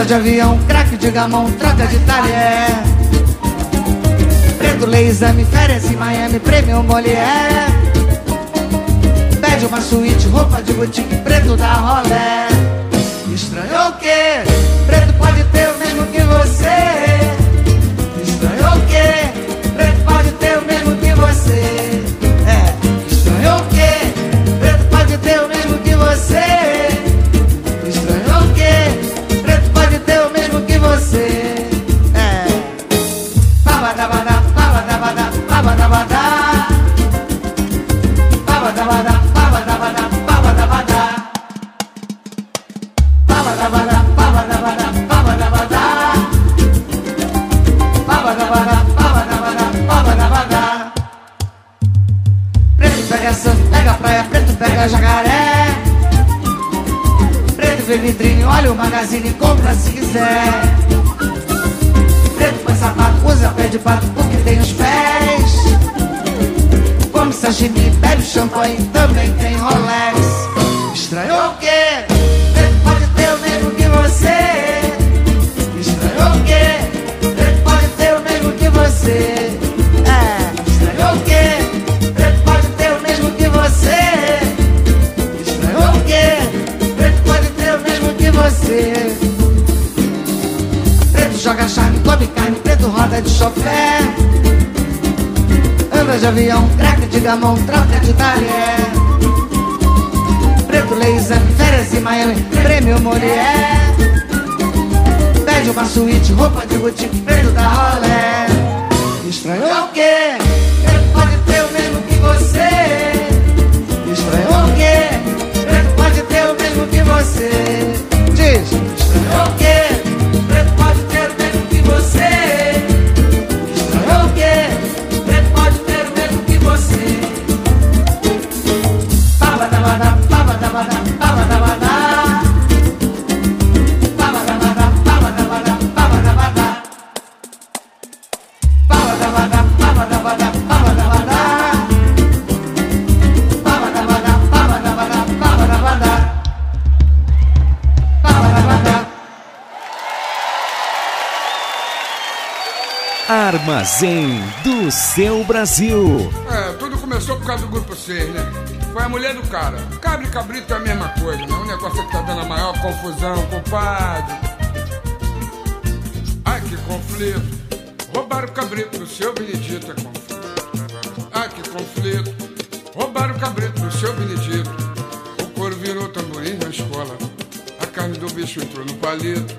Anda de avião, craque de gamão, troca de talher. Preto lê exame, férias em Miami, prêmio Molière. Pede uma suíte, roupa de boutique, preto da rolé. Estranhou o quê? Preto pode ter o mesmo que você. De gamão, troca de talher. Preto exame, férias em Miami, prêmio Molière. Pede uma suíte, roupa de boutique, preto da rolé. Armazém do seu Brasil. É, tudo começou por causa do grupo 6, né? Foi a mulher do cara. Cabra e cabrito é a mesma coisa, né? O negócio é que tá dando a maior confusão, compadre. Ai, que conflito. Roubaram o cabrito do seu Benedito, é conflito. Ai, que conflito. Roubaram o cabrito do seu Benedito. O couro virou tamborim na escola. A carne do bicho entrou no palito.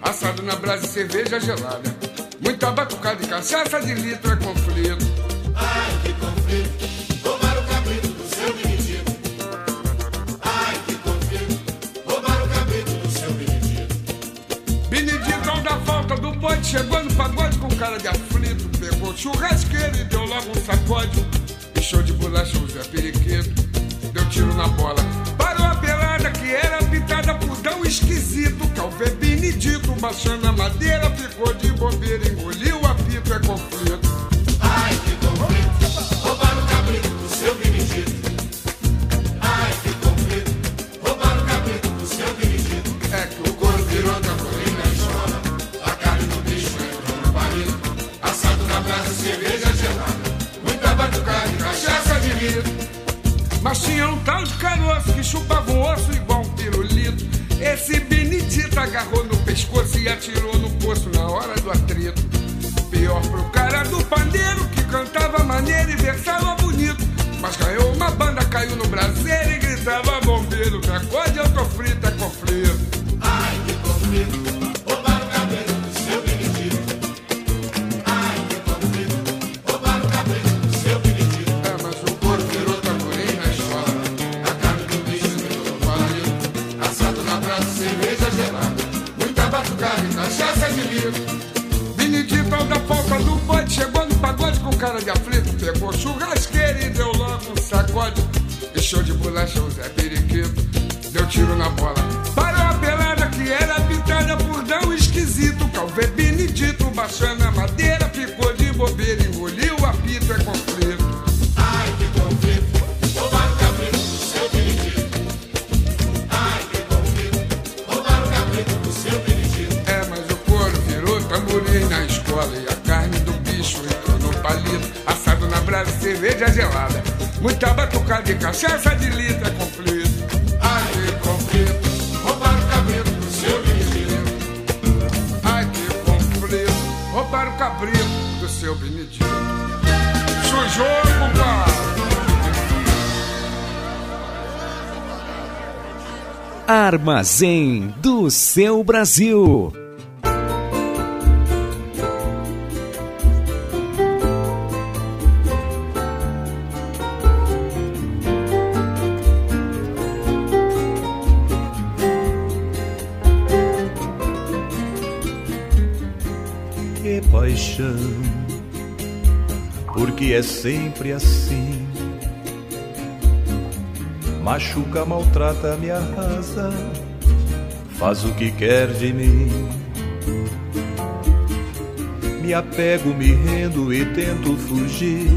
Assado na brasa e cerveja gelada. Muita batucada e cachaça de litro é conflito. Ai, que conflito. Roubaram o cabrito do seu Benedito. Ai, que conflito. Roubaram o cabrito do seu Benedito. Beneditão da falta do bonde chegou no pagode com cara de aflito. Pegou churrasqueiro e deu logo um sacode. Show de bolacha o Zé Periquito. Deu tiro na bola. Parou a pelada que era pitada por tão esquisito. Que ao Benedito baixando a madeira, ficou de bobeira, engoliu o apito, é conflito. Armazém do seu Brasil. Que paixão, porque é sempre assim. Machuca, maltrata, me arrasa, faz o que quer de mim. Me apego, me rendo e tento fugir.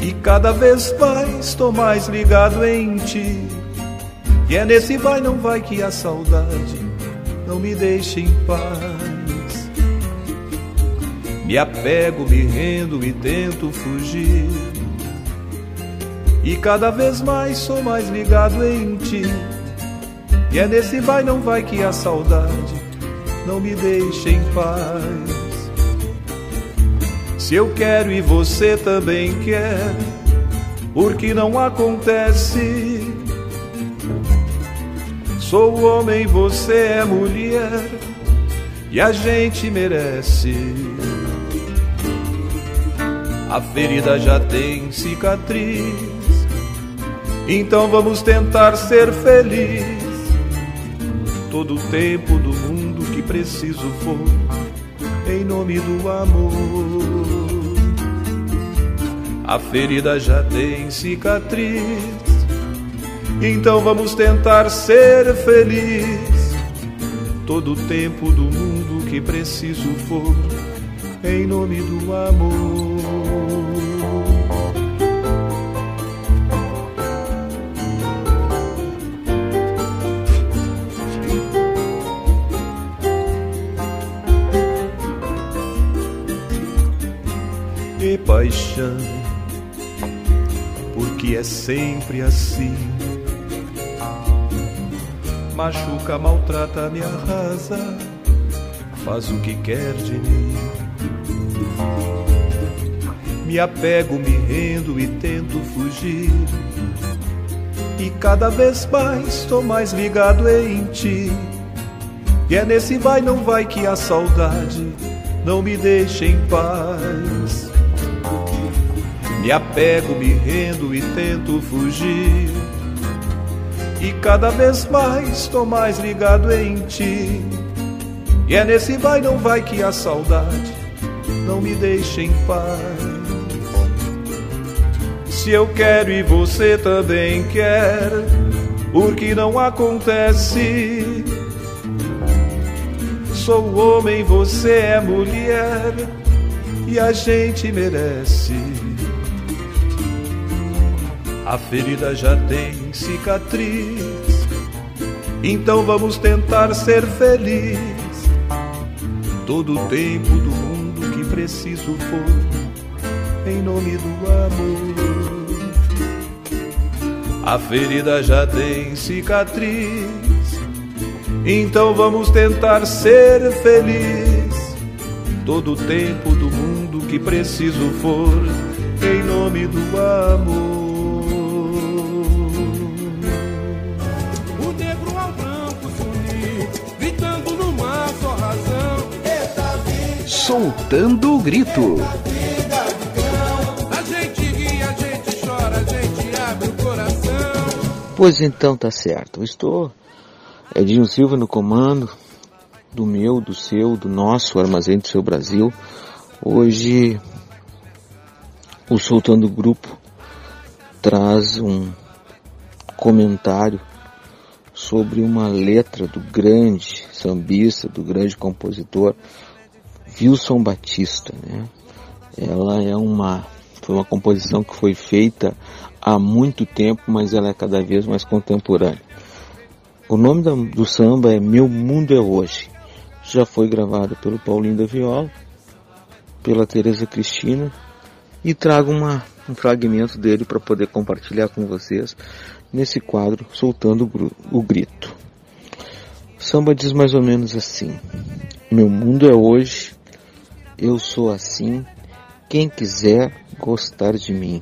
E cada vez mais tô mais ligado em ti. E é nesse vai, não vai que a saudade não me deixa em paz. Me apego, me rendo e tento fugir. E cada vez mais sou mais ligado em ti. E é nesse vai, não vai que a saudade não me deixa em paz. Se eu quero e você também quer, porque não acontece. Sou homem, você é mulher, e a gente merece. A ferida já tem cicatriz, então vamos tentar ser feliz. Todo o tempo do mundo que preciso for, em nome do amor. A ferida já tem cicatriz, então vamos tentar ser feliz. Todo o tempo do mundo que preciso for, em nome do amor. Paixão, porque é sempre assim. Machuca, maltrata, me arrasa, faz o que quer de mim. Me apego, me rendo e tento fugir. E cada vez mais tô mais ligado em ti. E é nesse vai, não vai que a saudade não me deixa em paz. Me apego, me rendo e tento fugir. E cada vez mais tô mais ligado em ti. E é nesse vai, não vai que a saudade não me deixa em paz. Se eu quero e você também quer, porque não acontece. Sou homem, você é mulher, e a gente merece. A ferida já tem cicatriz, então vamos tentar ser feliz. Todo o tempo do mundo que preciso for, em nome do amor. a ferida já tem cicatriz. Então vamos tentar ser feliz todo o tempo do mundo que preciso for em nome do amor. Soltando o grito. a gente ri, a gente chora, a gente abre o coração. Pois então tá certo. Eu estou Edinho Silva no comando do meu, do seu, do nosso Armazém do Seu Brasil. Hoje o Soltando Grupo traz um comentário sobre uma letra do grande sambista, do grande compositor Wilson Batista, né? Ela é uma foi uma composição que foi feita há muito tempo, mas ela é cada vez mais contemporânea. O nome do samba é Meu Mundo é Hoje. Já foi gravado pelo Paulinho da Viola, pela Tereza Cristina e trago uma, um fragmento dele para poder compartilhar com vocês nesse quadro Soltando o Grito. O samba diz mais ou menos assim: Meu mundo é hoje, eu sou assim, quem quiser gostar de mim.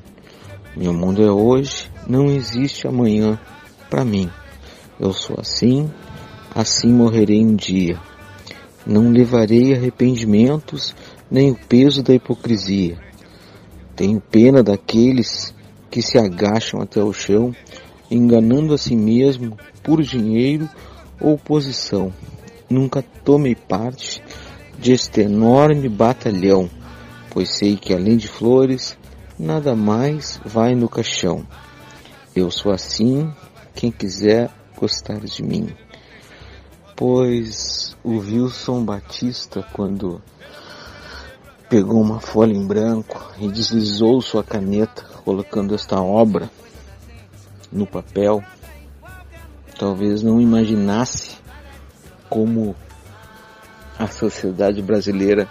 Meu mundo é hoje, não existe amanhã para mim. Eu sou assim, assim morrerei um dia. Não levarei arrependimentos, nem o peso da hipocrisia. Tenho pena daqueles que se agacham até o chão, enganando a si mesmo por dinheiro ou posição. Nunca tomei parte deste enorme batalhão, pois sei que além de flores, nada mais vai no caixão. Eu sou assim, quem quiser gostar de mim. Pois o Wilson Batista, quando pegou uma folha em branco e deslizou sua caneta, colocando esta obra no papel, talvez não imaginasse como a sociedade brasileira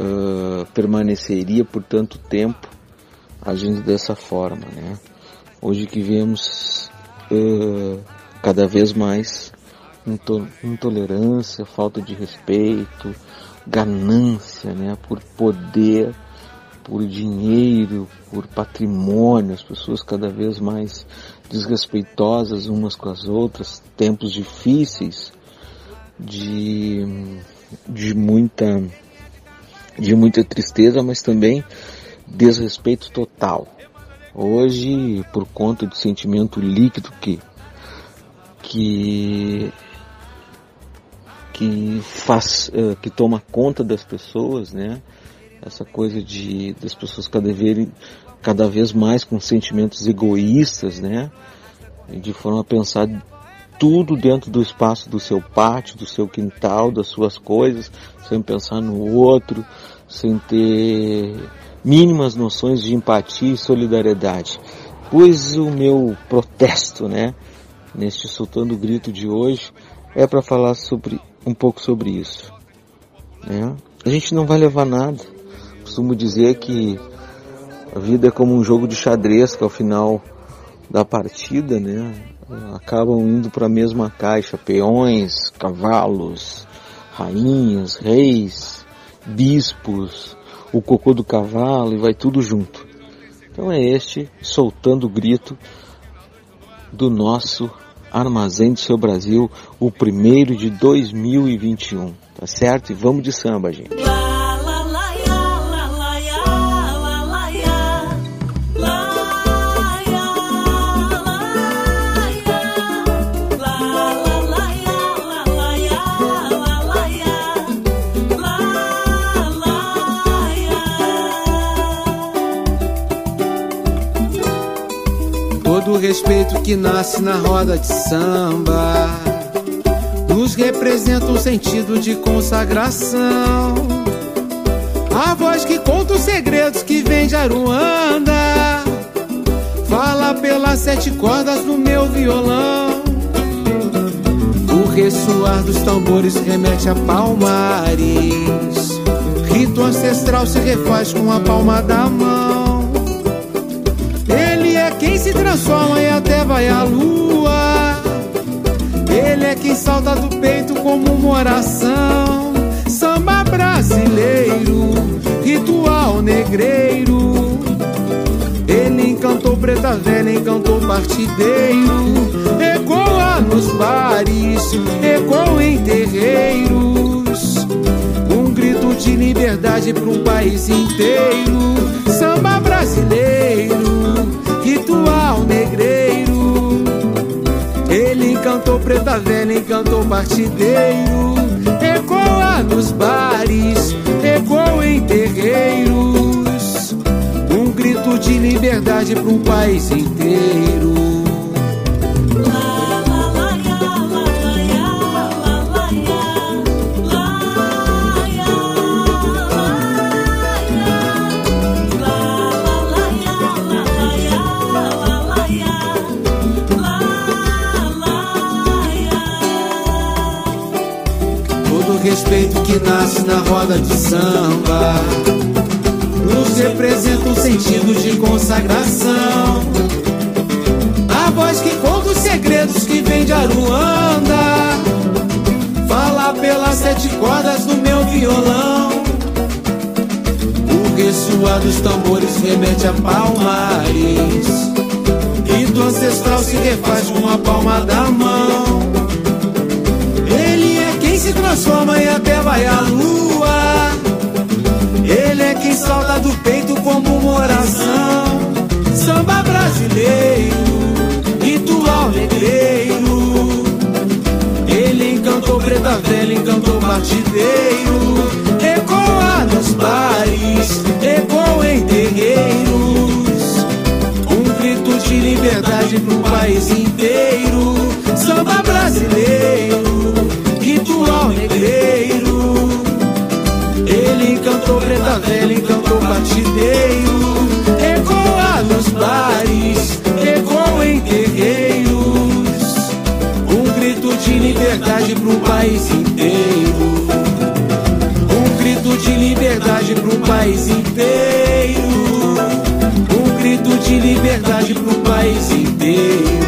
uh, permaneceria por tanto tempo agindo dessa forma, né? Hoje que vemos uh, cada vez mais into intolerância, falta de respeito, ganância, né? Por poder, por dinheiro, por patrimônio, as pessoas cada vez mais desrespeitosas umas com as outras, tempos difíceis de, de muita de muita tristeza, mas também desrespeito total. Hoje, por conta do sentimento líquido que que que faz uh, que toma conta das pessoas, né? Essa coisa de das pessoas cada vez cada vez mais com sentimentos egoístas, né? De forma a pensar tudo dentro do espaço do seu pátio, do seu quintal, das suas coisas, sem pensar no outro, sem ter mínimas noções de empatia e solidariedade. Pois o meu protesto, né, neste soltando o grito de hoje, é para falar sobre um pouco sobre isso. Né? A gente não vai levar nada. Costumo dizer que a vida é como um jogo de xadrez que ao final da partida, né, acabam indo para a mesma caixa, peões, cavalos, rainhas, reis, bispos, o cocô do cavalo e vai tudo junto. Então é este soltando o grito do nosso Armazém do Seu Brasil, o primeiro de 2021, tá certo? E vamos de samba, gente. Todo o respeito que nasce na roda de samba nos representa um sentido de consagração. A voz que conta os segredos que vem de Aruanda fala pelas sete cordas do meu violão. O ressoar dos tambores remete a palmares. Rito ancestral se refaz com a palma da mão. Quem se transforma e até vai à lua. Ele é quem salta do peito como uma oração. Samba brasileiro, ritual negreiro. Ele encantou preta velha, encantou partideiro. Ecoa nos bares, ecoa em terreiros. Um grito de liberdade para um país inteiro. Samba brasileiro, Encantou preta velha, encantou partideiro. Ecoa nos bares, ecoa em terreiros. Um grito de liberdade para um país inteiro. Respeito que nasce na roda de samba nos representa um sentido de consagração. A voz que conta os segredos que vem de Aruanda, fala pelas sete cordas do meu violão. O ressoar dos tambores remete a palmares, e do ancestral se refaz com a palma da mão. Transforma e até vai à lua. Ele é quem salta do peito como uma oração. Samba brasileiro, ritual negreiro. Ele encantou preta velha, encantou partideiro. Ecoa nos bares, ecoa em terreiros. Um grito de liberdade pro país inteiro. Samba brasileiro, ritual negreiro. Ele encantou preta velha, encantou partideiro. Ecoa nos bares, ecoa em terreiros. Um grito de liberdade pro país inteiro. Um grito de liberdade pro país inteiro. Um grito de liberdade pro país inteiro.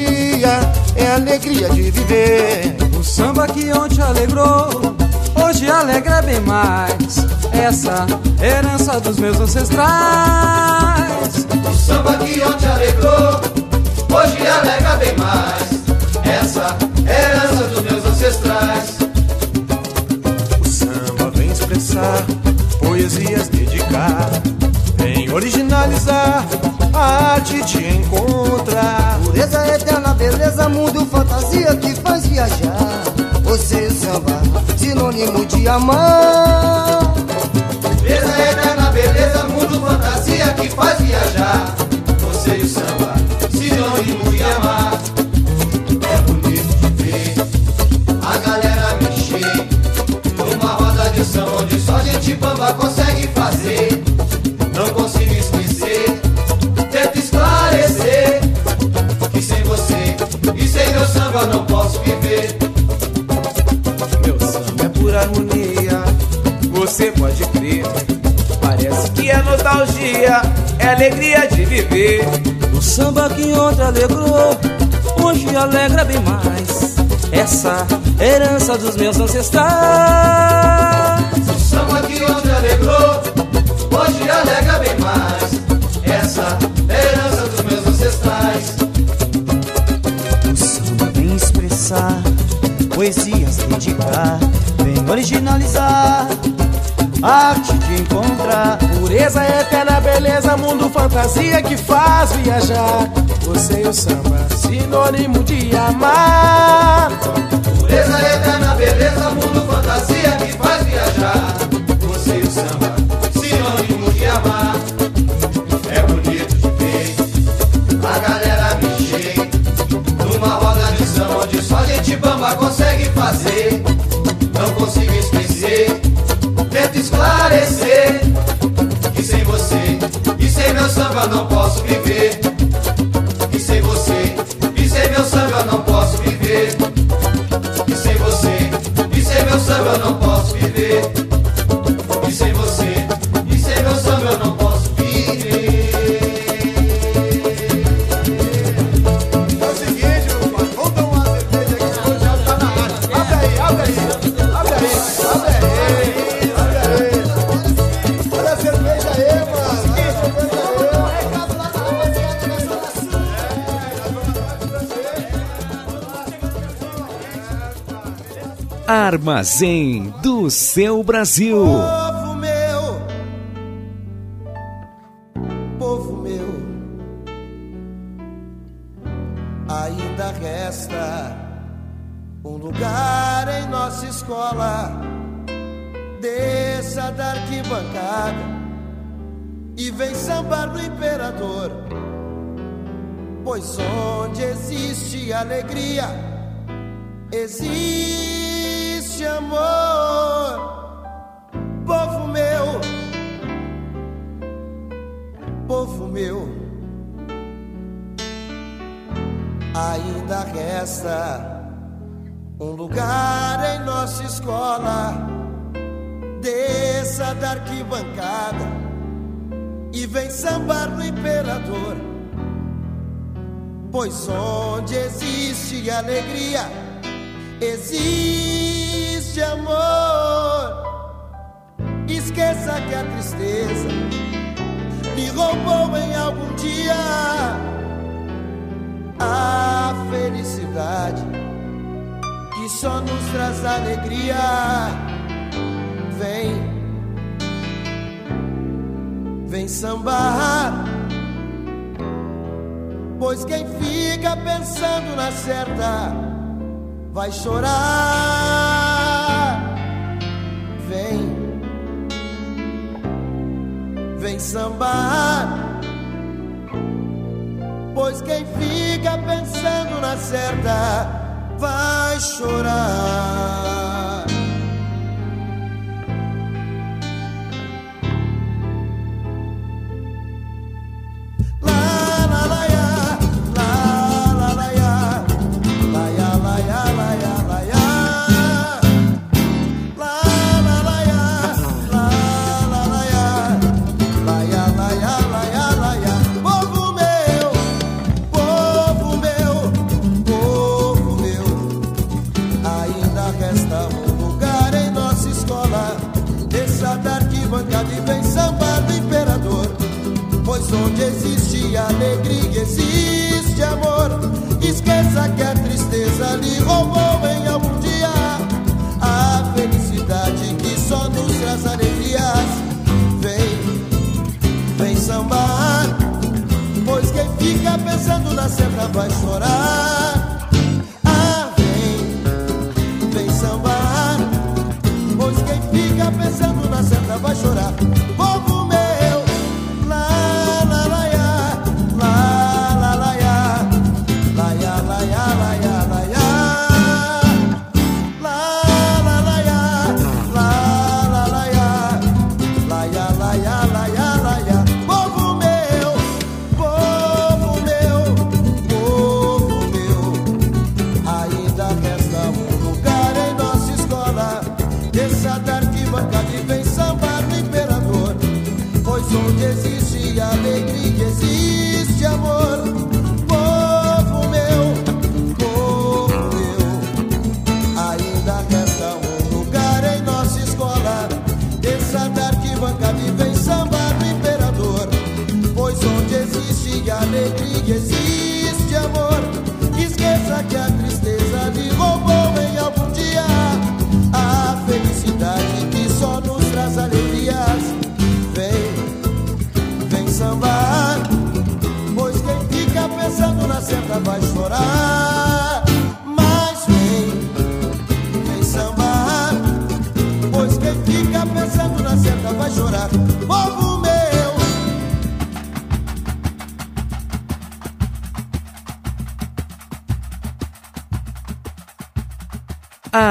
É é alegria de viver. O samba que ontem alegrou, hoje alegra bem mais. Essa herança dos meus ancestrais. O samba que ontem alegrou, hoje alegra bem mais. Essa é a herança dos meus ancestrais. O samba vem expressar, poesias dedicar, originalizar a arte de encontrar. Pureza eterna, beleza, mundo, fantasia que faz viajar. Você e o samba, sinônimo de amar. Beleza eterna, beleza, mundo, fantasia que faz viajar. Você e o samba, sinônimo de amar. É bonito de ver a galera mexer numa roda de samba onde só gente bamba consegue viver. Meu samba é pura harmonia, você pode crer. Parece que é nostalgia, é alegria de viver. O samba que ontem alegrou, hoje alegra bem mais. Essa herança dos meus ancestrais. O samba que ontem alegrou, hoje alegra bem mais. Essa herança dos meus ancestrais. Expressar, poesias dedicar, vem originalizar. Arte de encontrar Pureza, eterna beleza, mundo fantasia que faz viajar. Você e o samba, sinônimo de amar. Pureza, eterna beleza, mundo fantasia que faz viajar. Não posso viver. Armazém do seu Brasil. Povo meu, povo meu, ainda resta um lugar em nossa escola. Desça da arquibancada e vem sambar no imperador. Pois onde existe alegria, Esqueça que a tristeza lhe roubou em algum dia a felicidade que só nos traz alegria. Vem, vem sambar. Pois quem fica pensando na certa vai chorar. Vem sambar. Pois quem fica pensando na certa vai chorar.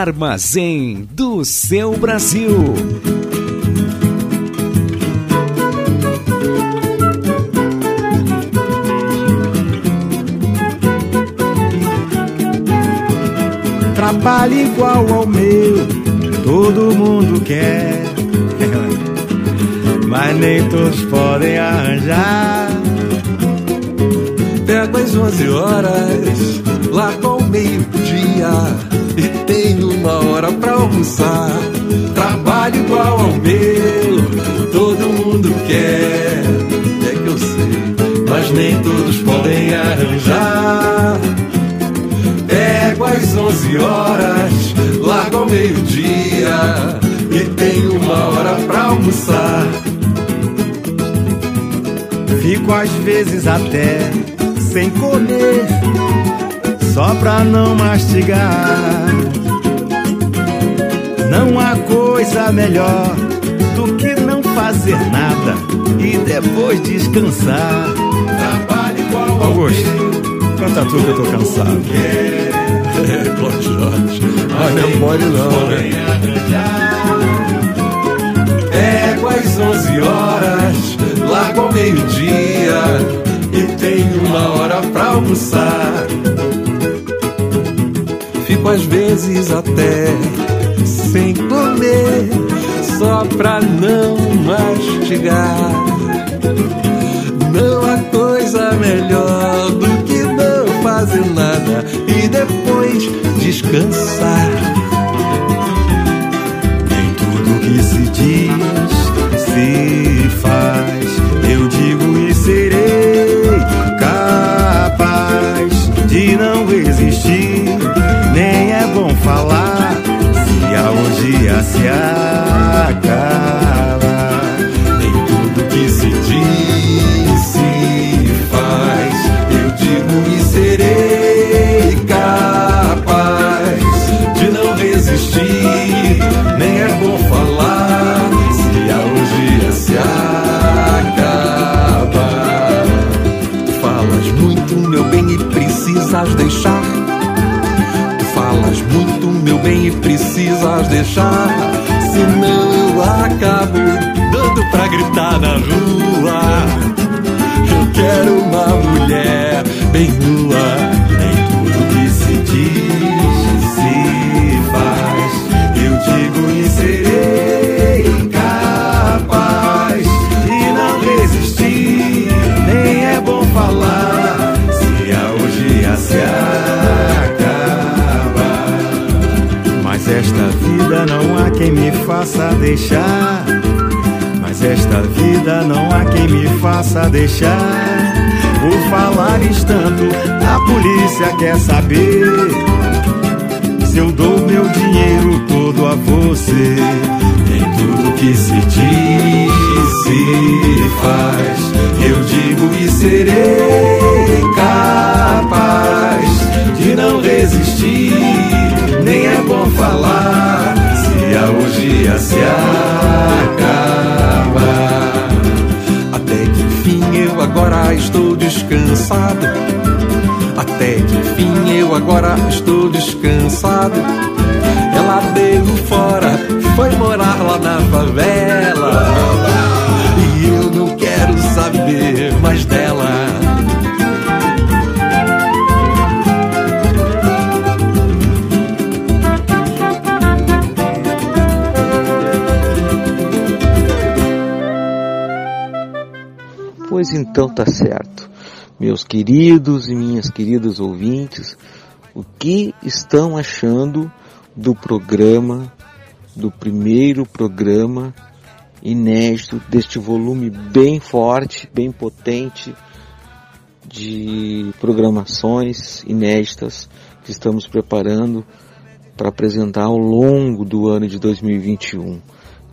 Armazém do seu Brasil. Trabalho igual ao meu, todo mundo quer. Mas nem todos podem arranjar. Pego às 11 horas, largo ao meio-dia tenho uma hora pra almoçar. Trabalho igual ao meu, todo mundo quer. É que eu sei, mas nem todos podem arranjar. Pego às 11 horas, largo ao meio-dia e tenho uma hora pra almoçar. Fico às vezes até sem comer, só pra não mastigar. Não há coisa melhor do que não fazer nada e depois descansar. Igual Augusto, canta tu que eu tô cansado. É, Cláudio Jorge. Mas não é mole não, né? Pego às 11 horas, largo ao meio-dia e tenho uma hora pra almoçar. Fico às vezes até sem comer, só pra não mastigar. Não há coisa melhor do que não fazer nada e depois descansar. Nem tudo que se diz orgia precisas deixar. Senão eu acabo dando pra gritar na rua. Eu quero uma mulher quem me faça deixar. Mas esta vida não há quem me faça deixar. Por falares tanto, a polícia quer saber se eu dou meu dinheiro todo a você. Em tudo que se diz se faz, eu digo e serei capaz de não resistir. Nem é bom falar se a orgia se acaba. Até que enfim eu agora estou descansado. Até que enfim eu agora estou descansado. Ela deu fora, foi morar lá na favela. Então tá certo. Meus queridos e minhas queridas ouvintes, o que estão achando do programa, do primeiro programa inédito, deste volume bem forte, bem potente de programações inéditas que estamos preparando para apresentar ao longo do ano de 2021.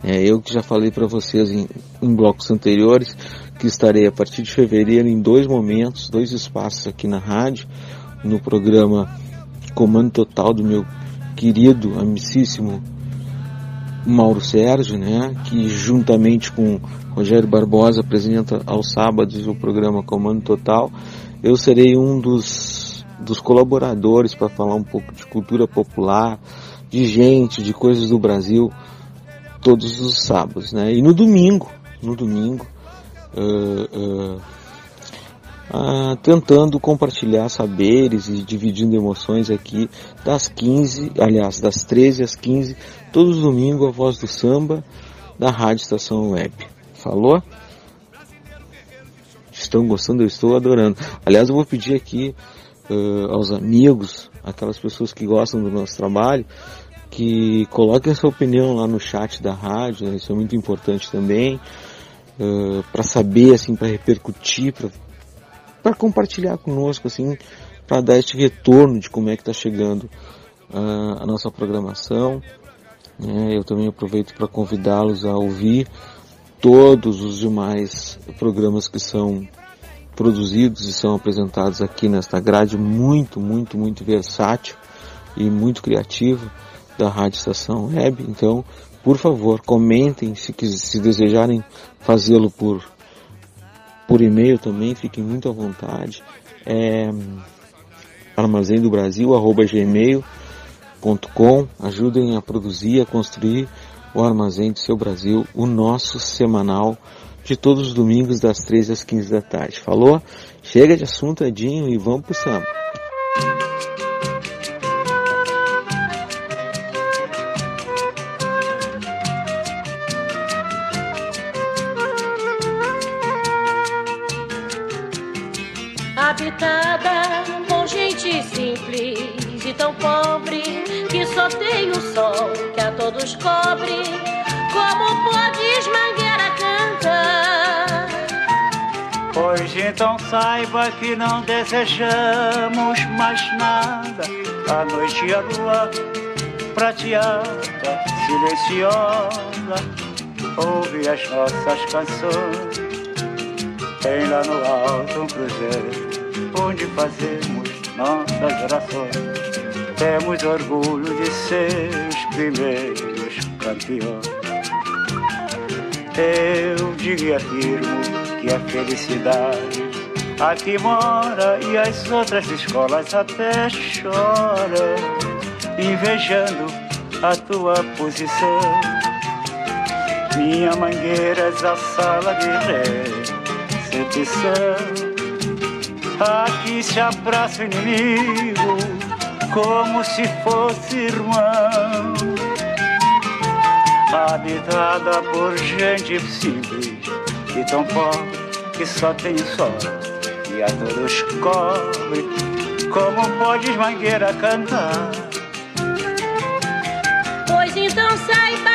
É, eu que já falei para vocês em, em, blocos anteriores que estarei a partir de fevereiro em dois momentos, dois espaços aqui na rádio, no programa Comando Total do meu querido, amicíssimo Mauro Sérgio, né, que juntamente com Rogério Barbosa apresenta aos sábados o programa Comando Total. Eu serei um dos, dos colaboradores para falar um pouco de cultura popular, de gente, de coisas do Brasil, todos os sábados, né? E no domingo, no domingo, uh, uh, uh, tentando compartilhar saberes e dividindo emoções aqui das 15, aliás, das 13 às 15, todos os domingos a voz do samba da Rádio Estação Web. Falou? Estão gostando? Eu estou adorando. Aliás, eu vou pedir aqui aos amigos, aquelas pessoas que gostam do nosso trabalho, que coloquem a sua opinião lá no chat da rádio, né? isso é muito importante também, uh, para saber, assim, para repercutir, para compartilhar conosco, assim, para dar este retorno de como é que está chegando uh, a nossa programação. Né? Eu também aproveito para convidá-los a ouvir todos os demais programas que são produzidos e são apresentados aqui nesta grade muito, muito, muito versátil e muito criativa da Rádio Estação Web. Então, por favor, comentem se, se desejarem fazê-lo por, por e-mail também, fiquem muito à vontade. É, armazém do Brasil, arroba gmail.com. Ajudem a produzir, a construir o Armazém do Seu Brasil, o nosso semanal de todos os domingos das 13 às 15 da tarde. Falou? Chega de assunto, Edinho, e vamos pro samba. Tão pobre que só tem o sol que a todos cobre. Como podes mangueira cantar? Pois então saiba que não desejamos mais nada. A noite e a lua prateada, silenciosa, ouve as nossas canções. Tem lá no alto um cruzeiro onde fazemos nossas orações. Temos orgulho de ser os primeiros campeões. Eu digo e afirmo que a felicidade aqui mora e as outras escolas até choram, invejando a tua posição. Minha mangueira é a sala de recepção Aqui se abraça o inimigo como se fosse irmão. Habitada por gente simples e tão pobre que só tem sol e a todos cobre. Como podes, mangueira, cantar? Pois então saiba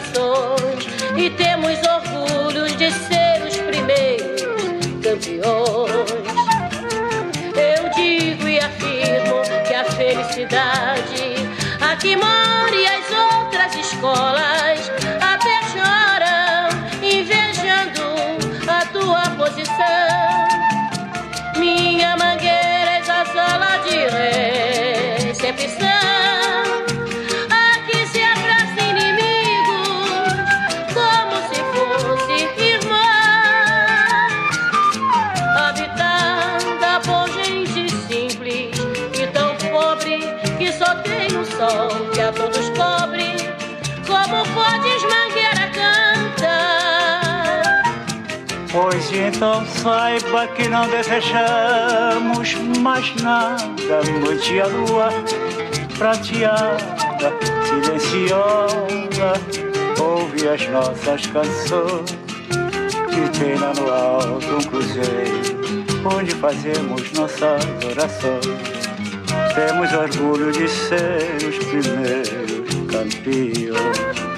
nossas orações e temos Então saiba que não desejamos mais nada, noite a lua prateada, silenciosa, ouve as nossas canções, de pena no alto um cruzeiro, onde fazemos nossas orações. Temos orgulho de ser os primeiros campeões.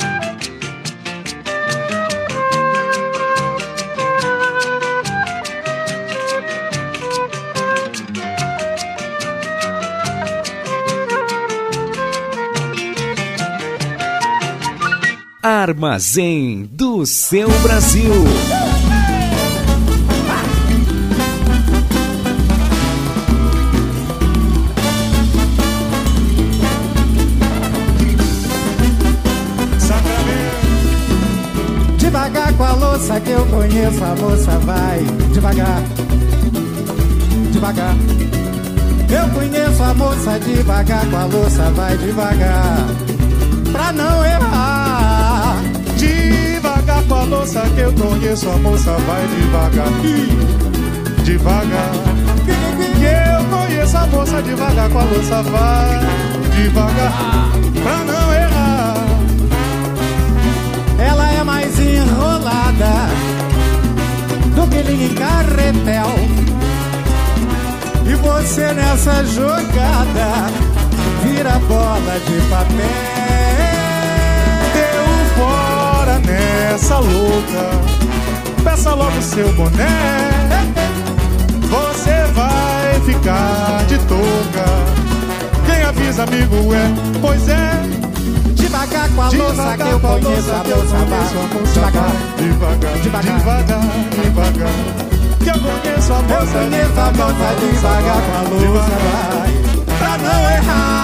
Armazém do seu Brasil. Devagar com a louça que eu conheço, a moça vai devagar, devagar. Eu conheço a moça devagar com a louça, vai devagar, pra não errar. Com louça que eu conheço, a moça vai devagar. Devagar. Que eu conheço a moça devagar com a louça vai devagar. Pra não errar. Ela é mais enrolada do que linha em carretel. E você nessa jogada vira bola de papel. Nessa louca. Peça logo seu boné. Você vai ficar de touca. Quem avisa, amigo, é, pois é. Devagar com a louça que eu conheço, a moça vai devagar, devagar, devagar, devagar. Que eu conheço a Eu moça, conheço a moça devagar com a louça vai pra não errar.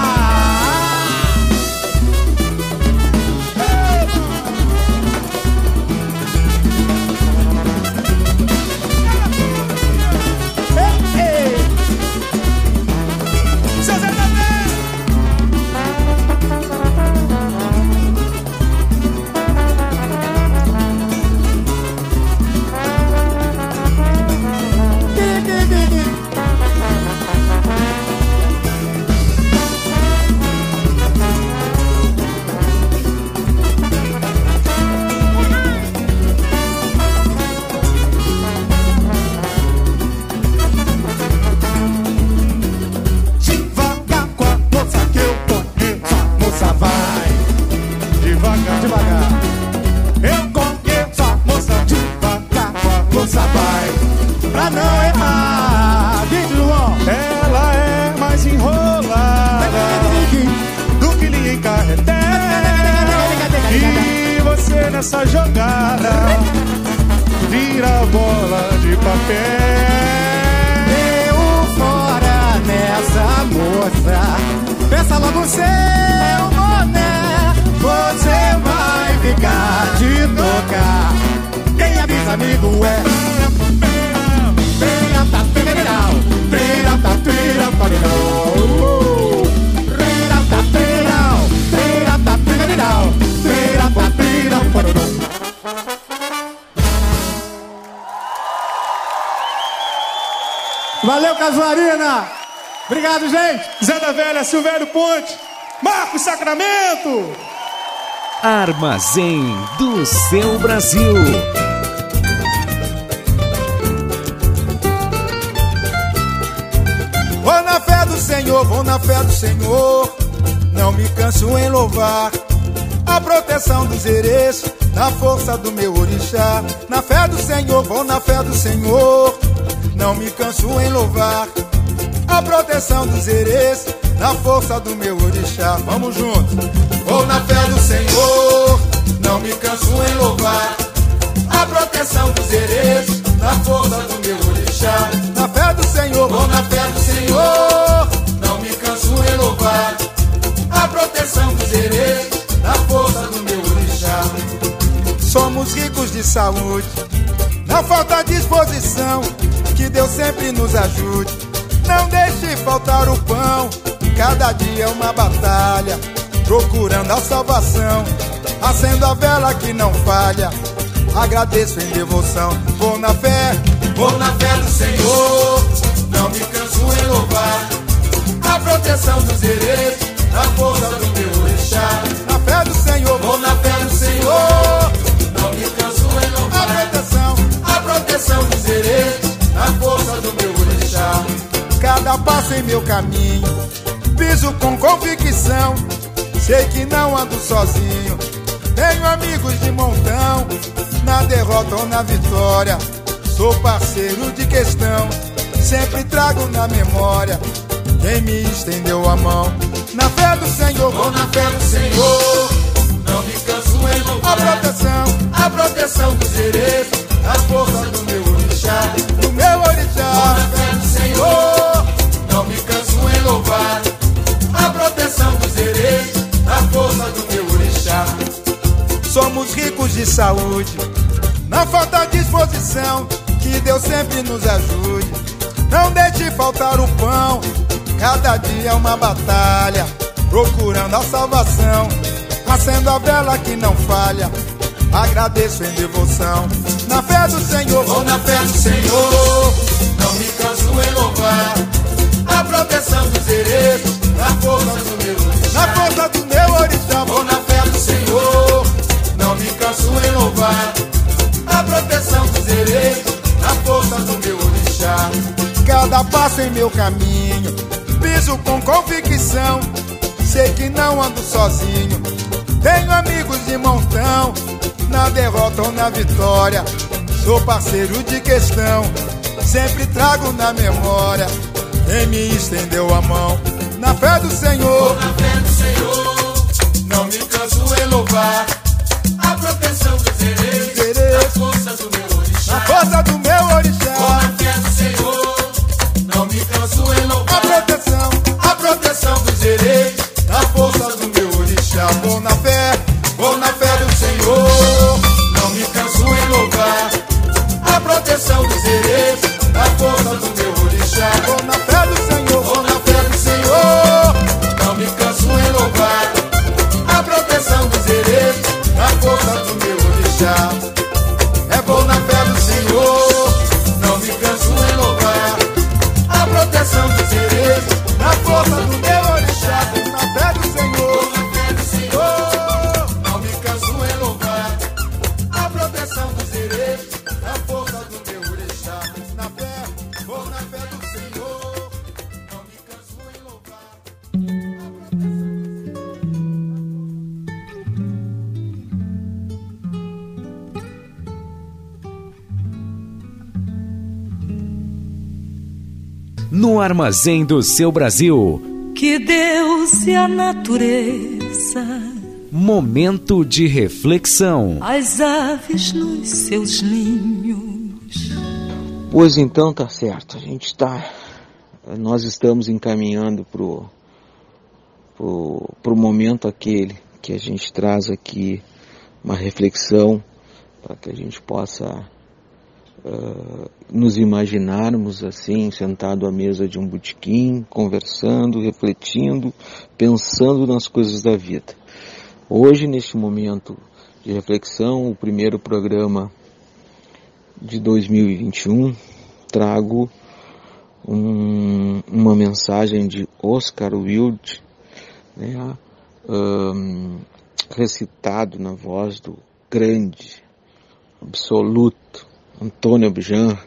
Ponte, Marcos Sacramento. Armazém do seu Brasil. Vou na fé do Senhor, vou na fé do Senhor. Não me canso em louvar a proteção dos erês, na força do meu orixá. Na fé do Senhor, vou na fé do Senhor. Não me canso em louvar a proteção dos erês, na força do meu orixá. Vamos juntos. Vou na fé do Senhor, não me canso em louvar a proteção dos erês, na força do meu orixá. Na fé do Senhor, vou na fé do Senhor, não me canso em louvar a proteção dos erês, na força do meu orixá. Somos ricos de saúde, não falta disposição, que Deus sempre nos ajude. Não deixe faltar o pão, cada dia é uma batalha, procurando a salvação. Acendo a vela que não falha, agradeço em devoção. Vou na fé, Vou na fé do Senhor, não me canso em louvar a proteção dos herês, a força do meu orixá. na fé do Senhor. Vou na fé do Senhor, não me canso em louvar A proteção, a proteção dos herês, a força do meu orixá. cada passo em meu caminho, piso com convicção. Sei que não ando sozinho, tenho amigos de montão. Na derrota ou na vitória, sou parceiro de questão. Sempre trago na memória quem me estendeu a mão. Na fé do Senhor, Vou na fé do Senhor, não me canso em a louvar proteção a proteção dos herês, a força do meu orixá. do meu Vou na orixá. fé do Senhor, não me canso em louvar Somos ricos de saúde, não falta disposição. Que Deus sempre nos ajude. Não deixe faltar o pão. Cada dia é uma batalha, procurando a salvação. Acendo a vela que não falha. Agradeço em devoção. Na fé do Senhor, Vou na fé do Senhor, não me canso em louvar a proteção dos herês, a força do meu orixá. na força do meu orixá. Vou me canso em louvar a proteção dos herês, a força do meu orixá. Cada passo em meu caminho, piso com convicção. Sei que não ando sozinho, tenho amigos de montão. Na derrota ou na vitória, sou parceiro de questão. Sempre trago na memória quem me estendeu a mão. Na fé do Senhor, na fé do Senhor, não me canso em louvar força do meu orixá. na força do meu orixá, No armazém do seu Brasil. Que Deus e a natureza, Momento de reflexão. as aves nos seus ninhos. Pois então tá certo, a gente está, nós estamos encaminhando pro, pro, pro momento aquele que a gente traz aqui uma reflexão para que a gente possa ah, nos imaginarmos assim, sentado à mesa de um botequim, conversando, refletindo, pensando nas coisas da vida. Hoje, neste momento de reflexão, o primeiro programa de 2021, trago um- uma mensagem de Oscar Wilde, né, ahn, recitado na voz do grande, absoluto Antônio Abjan,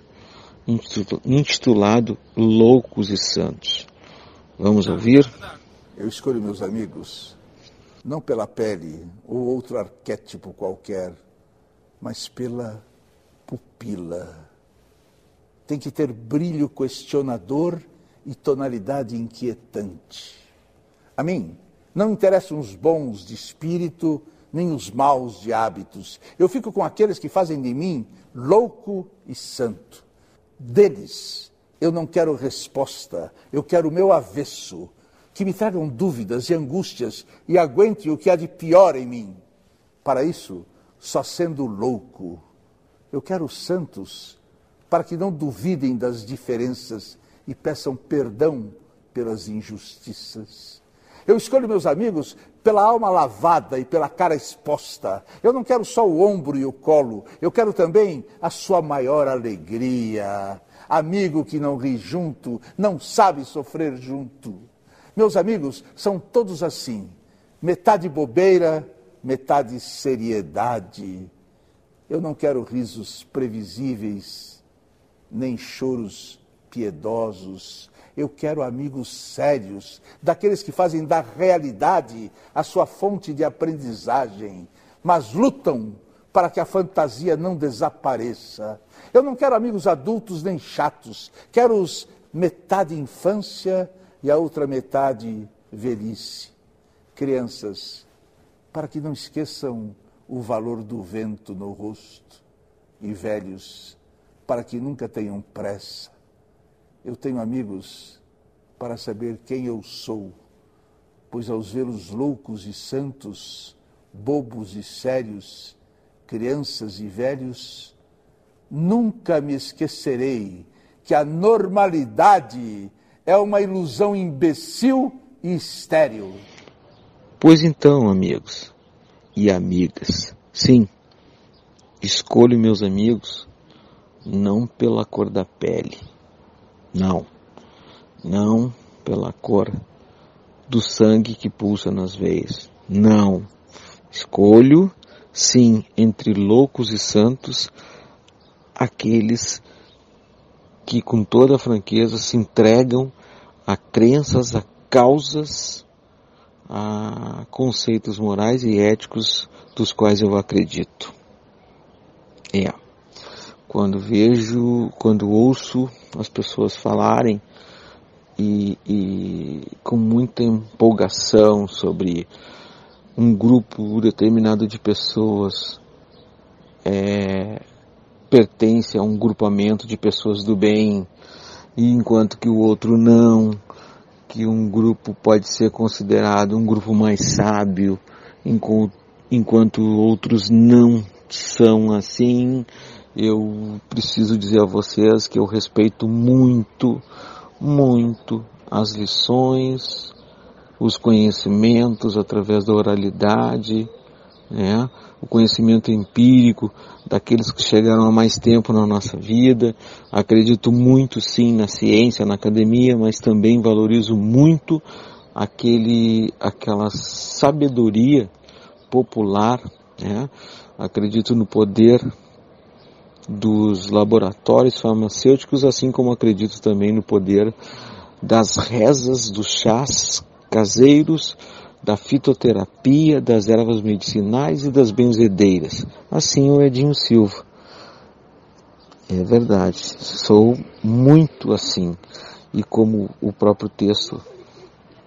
intitulado Loucos e Santos. Vamos ouvir? Eu escolho meus amigos não pela pele ou outro arquétipo qualquer, mas pela pupila. Tem que ter brilho questionador e tonalidade inquietante. A mim, não interessam os bons de espírito, nem os maus de hábitos. Eu fico com aqueles que fazem de mim louco e santo. Deles, eu não quero resposta, eu quero o meu avesso, que me tragam dúvidas e angústias e aguente o que há de pior em mim. Para isso, só sendo louco, eu quero santos para que não duvidem das diferenças e peçam perdão pelas injustiças. Eu escolho meus amigos pela alma lavada e pela cara exposta. Eu não quero só o ombro e o colo, eu quero também a sua maior alegria. Amigo que não ri junto, não sabe sofrer junto. Meus amigos são todos assim: metade bobeira, metade seriedade. Eu não quero risos previsíveis, nem choros piedosos. Eu quero amigos sérios, daqueles que fazem da realidade a sua fonte de aprendizagem, mas lutam para que a fantasia não desapareça. Eu não quero amigos adultos nem chatos, quero os metade infância e a outra metade velhice. Crianças, para que não esqueçam o valor do vento no rosto, e velhos, para que nunca tenham pressa eu tenho amigos para saber quem eu sou, pois aos vê-los loucos e santos, bobos e sérios, crianças e velhos, nunca me esquecerei que a normalidade é uma ilusão imbecil e estéril. Pois então, amigos e amigas, sim, escolho meus amigos não pela cor da pele não. Não pela cor do sangue que pulsa nas veias. Não. Escolho, sim, entre loucos e santos, aqueles que com toda franqueza se entregam a crenças, a causas, a conceitos morais e éticos dos quais eu acredito. É. Quando vejo, quando ouço as pessoas falarem e, e com muita empolgação sobre um grupo determinado de pessoas é, pertence a um grupamento de pessoas do bem, e enquanto que o outro não, que um grupo pode ser considerado um grupo mais sábio, enquanto outros não são assim, eu preciso dizer a vocês que eu respeito muito, muito as lições, os conhecimentos através da oralidade, né? o conhecimento empírico daqueles que chegaram há mais tempo na nossa vida. Acredito muito sim na ciência, na academia, mas também valorizo muito aquele, aquela sabedoria popular. Né? Acredito no poder dos laboratórios farmacêuticos, assim como acredito também no poder das rezas, dos chás caseiros, da fitoterapia, das ervas medicinais e das benzedeiras. Assim o Edinho Silva. É verdade, sou muito assim. E como o próprio texto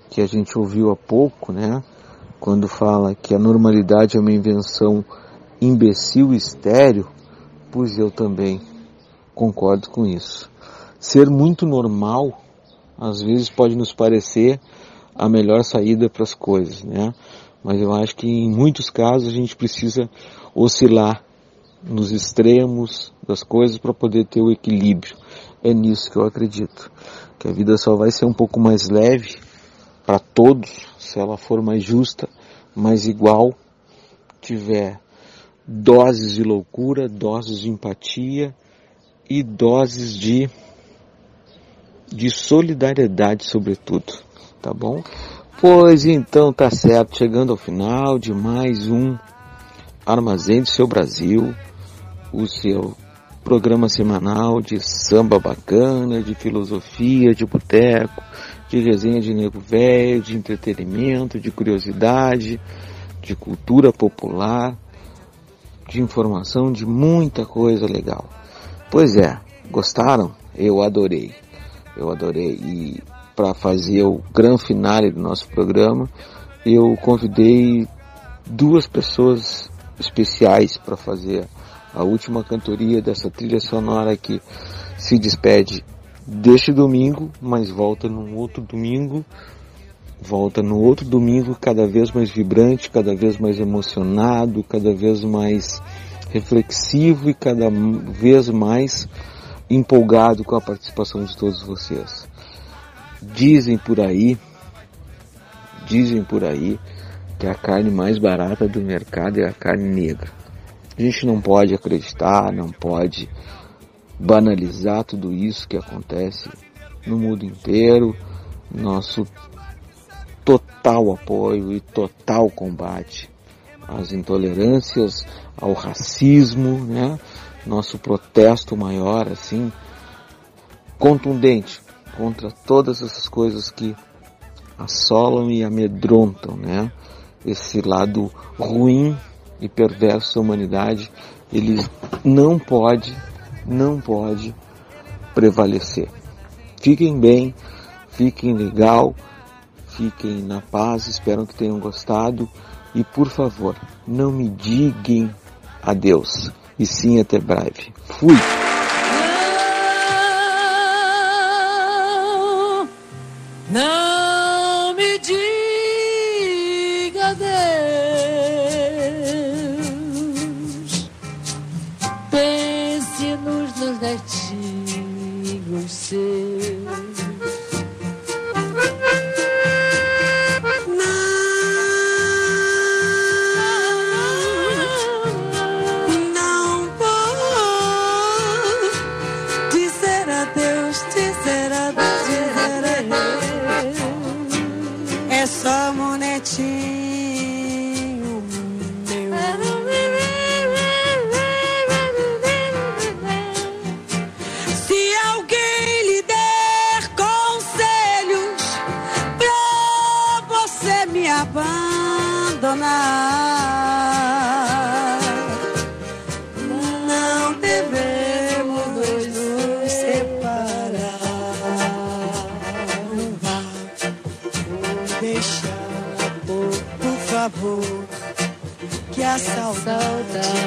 que a gente ouviu há pouco, né, quando fala que a normalidade é uma invenção imbecil e estéreo, pois eu também concordo com isso. Ser muito normal, às vezes pode nos parecer a melhor saída para as coisas, né? Mas eu acho que em muitos casos a gente precisa oscilar nos extremos das coisas para poder ter o equilíbrio. É nisso que eu acredito. Que a vida só vai ser um pouco mais leve para todos se ela for mais justa, mais igual, tiver doses de loucura, doses de empatia e doses de, de solidariedade, sobretudo. Tá bom? Pois então, tá certo. Chegando ao final de mais um Armazém do Seu Brasil, o seu programa semanal de samba bacana, de filosofia, de boteco, de resenha de nego velho, de entretenimento, de curiosidade, de cultura popular de informação, de muita coisa legal. Pois é, gostaram? Eu adorei. Eu adorei. E para fazer o grande finale do nosso programa, eu convidei duas pessoas especiais para fazer a última cantoria dessa trilha sonora que se despede deste domingo, mas volta num outro domingo volta no outro domingo cada vez mais vibrante, cada vez mais emocionado, cada vez mais reflexivo e cada vez mais empolgado com a participação de todos vocês. Dizem por aí, dizem por aí que a carne mais barata do mercado é a carne negra. A gente não pode acreditar, não pode banalizar tudo isso que acontece no mundo inteiro. Nosso total apoio e total combate às intolerâncias, ao racismo, né? Nosso protesto maior, assim, contundente contra todas essas coisas que assolam e amedrontam, né? Esse lado ruim e perverso da humanidade, ele não pode, não pode prevalecer. Fiquem bem, fiquem legal, fiquem na paz, espero que tenham gostado e por favor, não me digam adeus, e sim até breve. Fui! Não so dumb.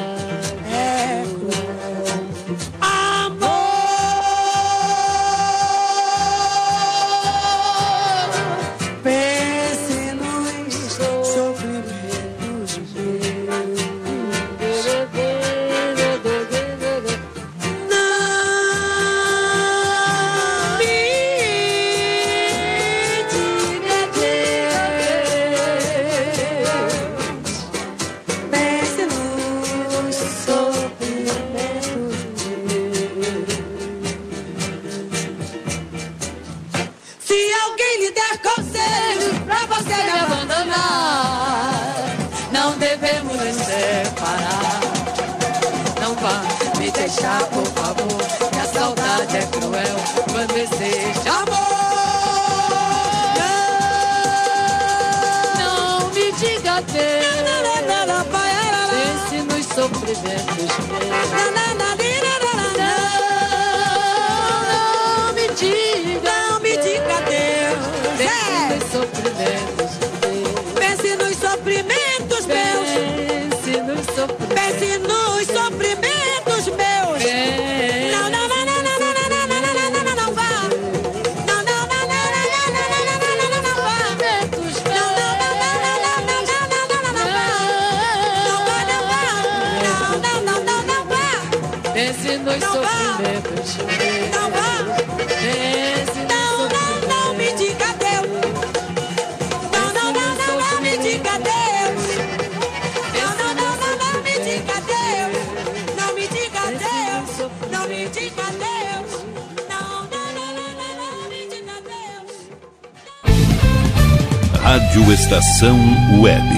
bater. Vence nos sofrimentos meus. Estação Web.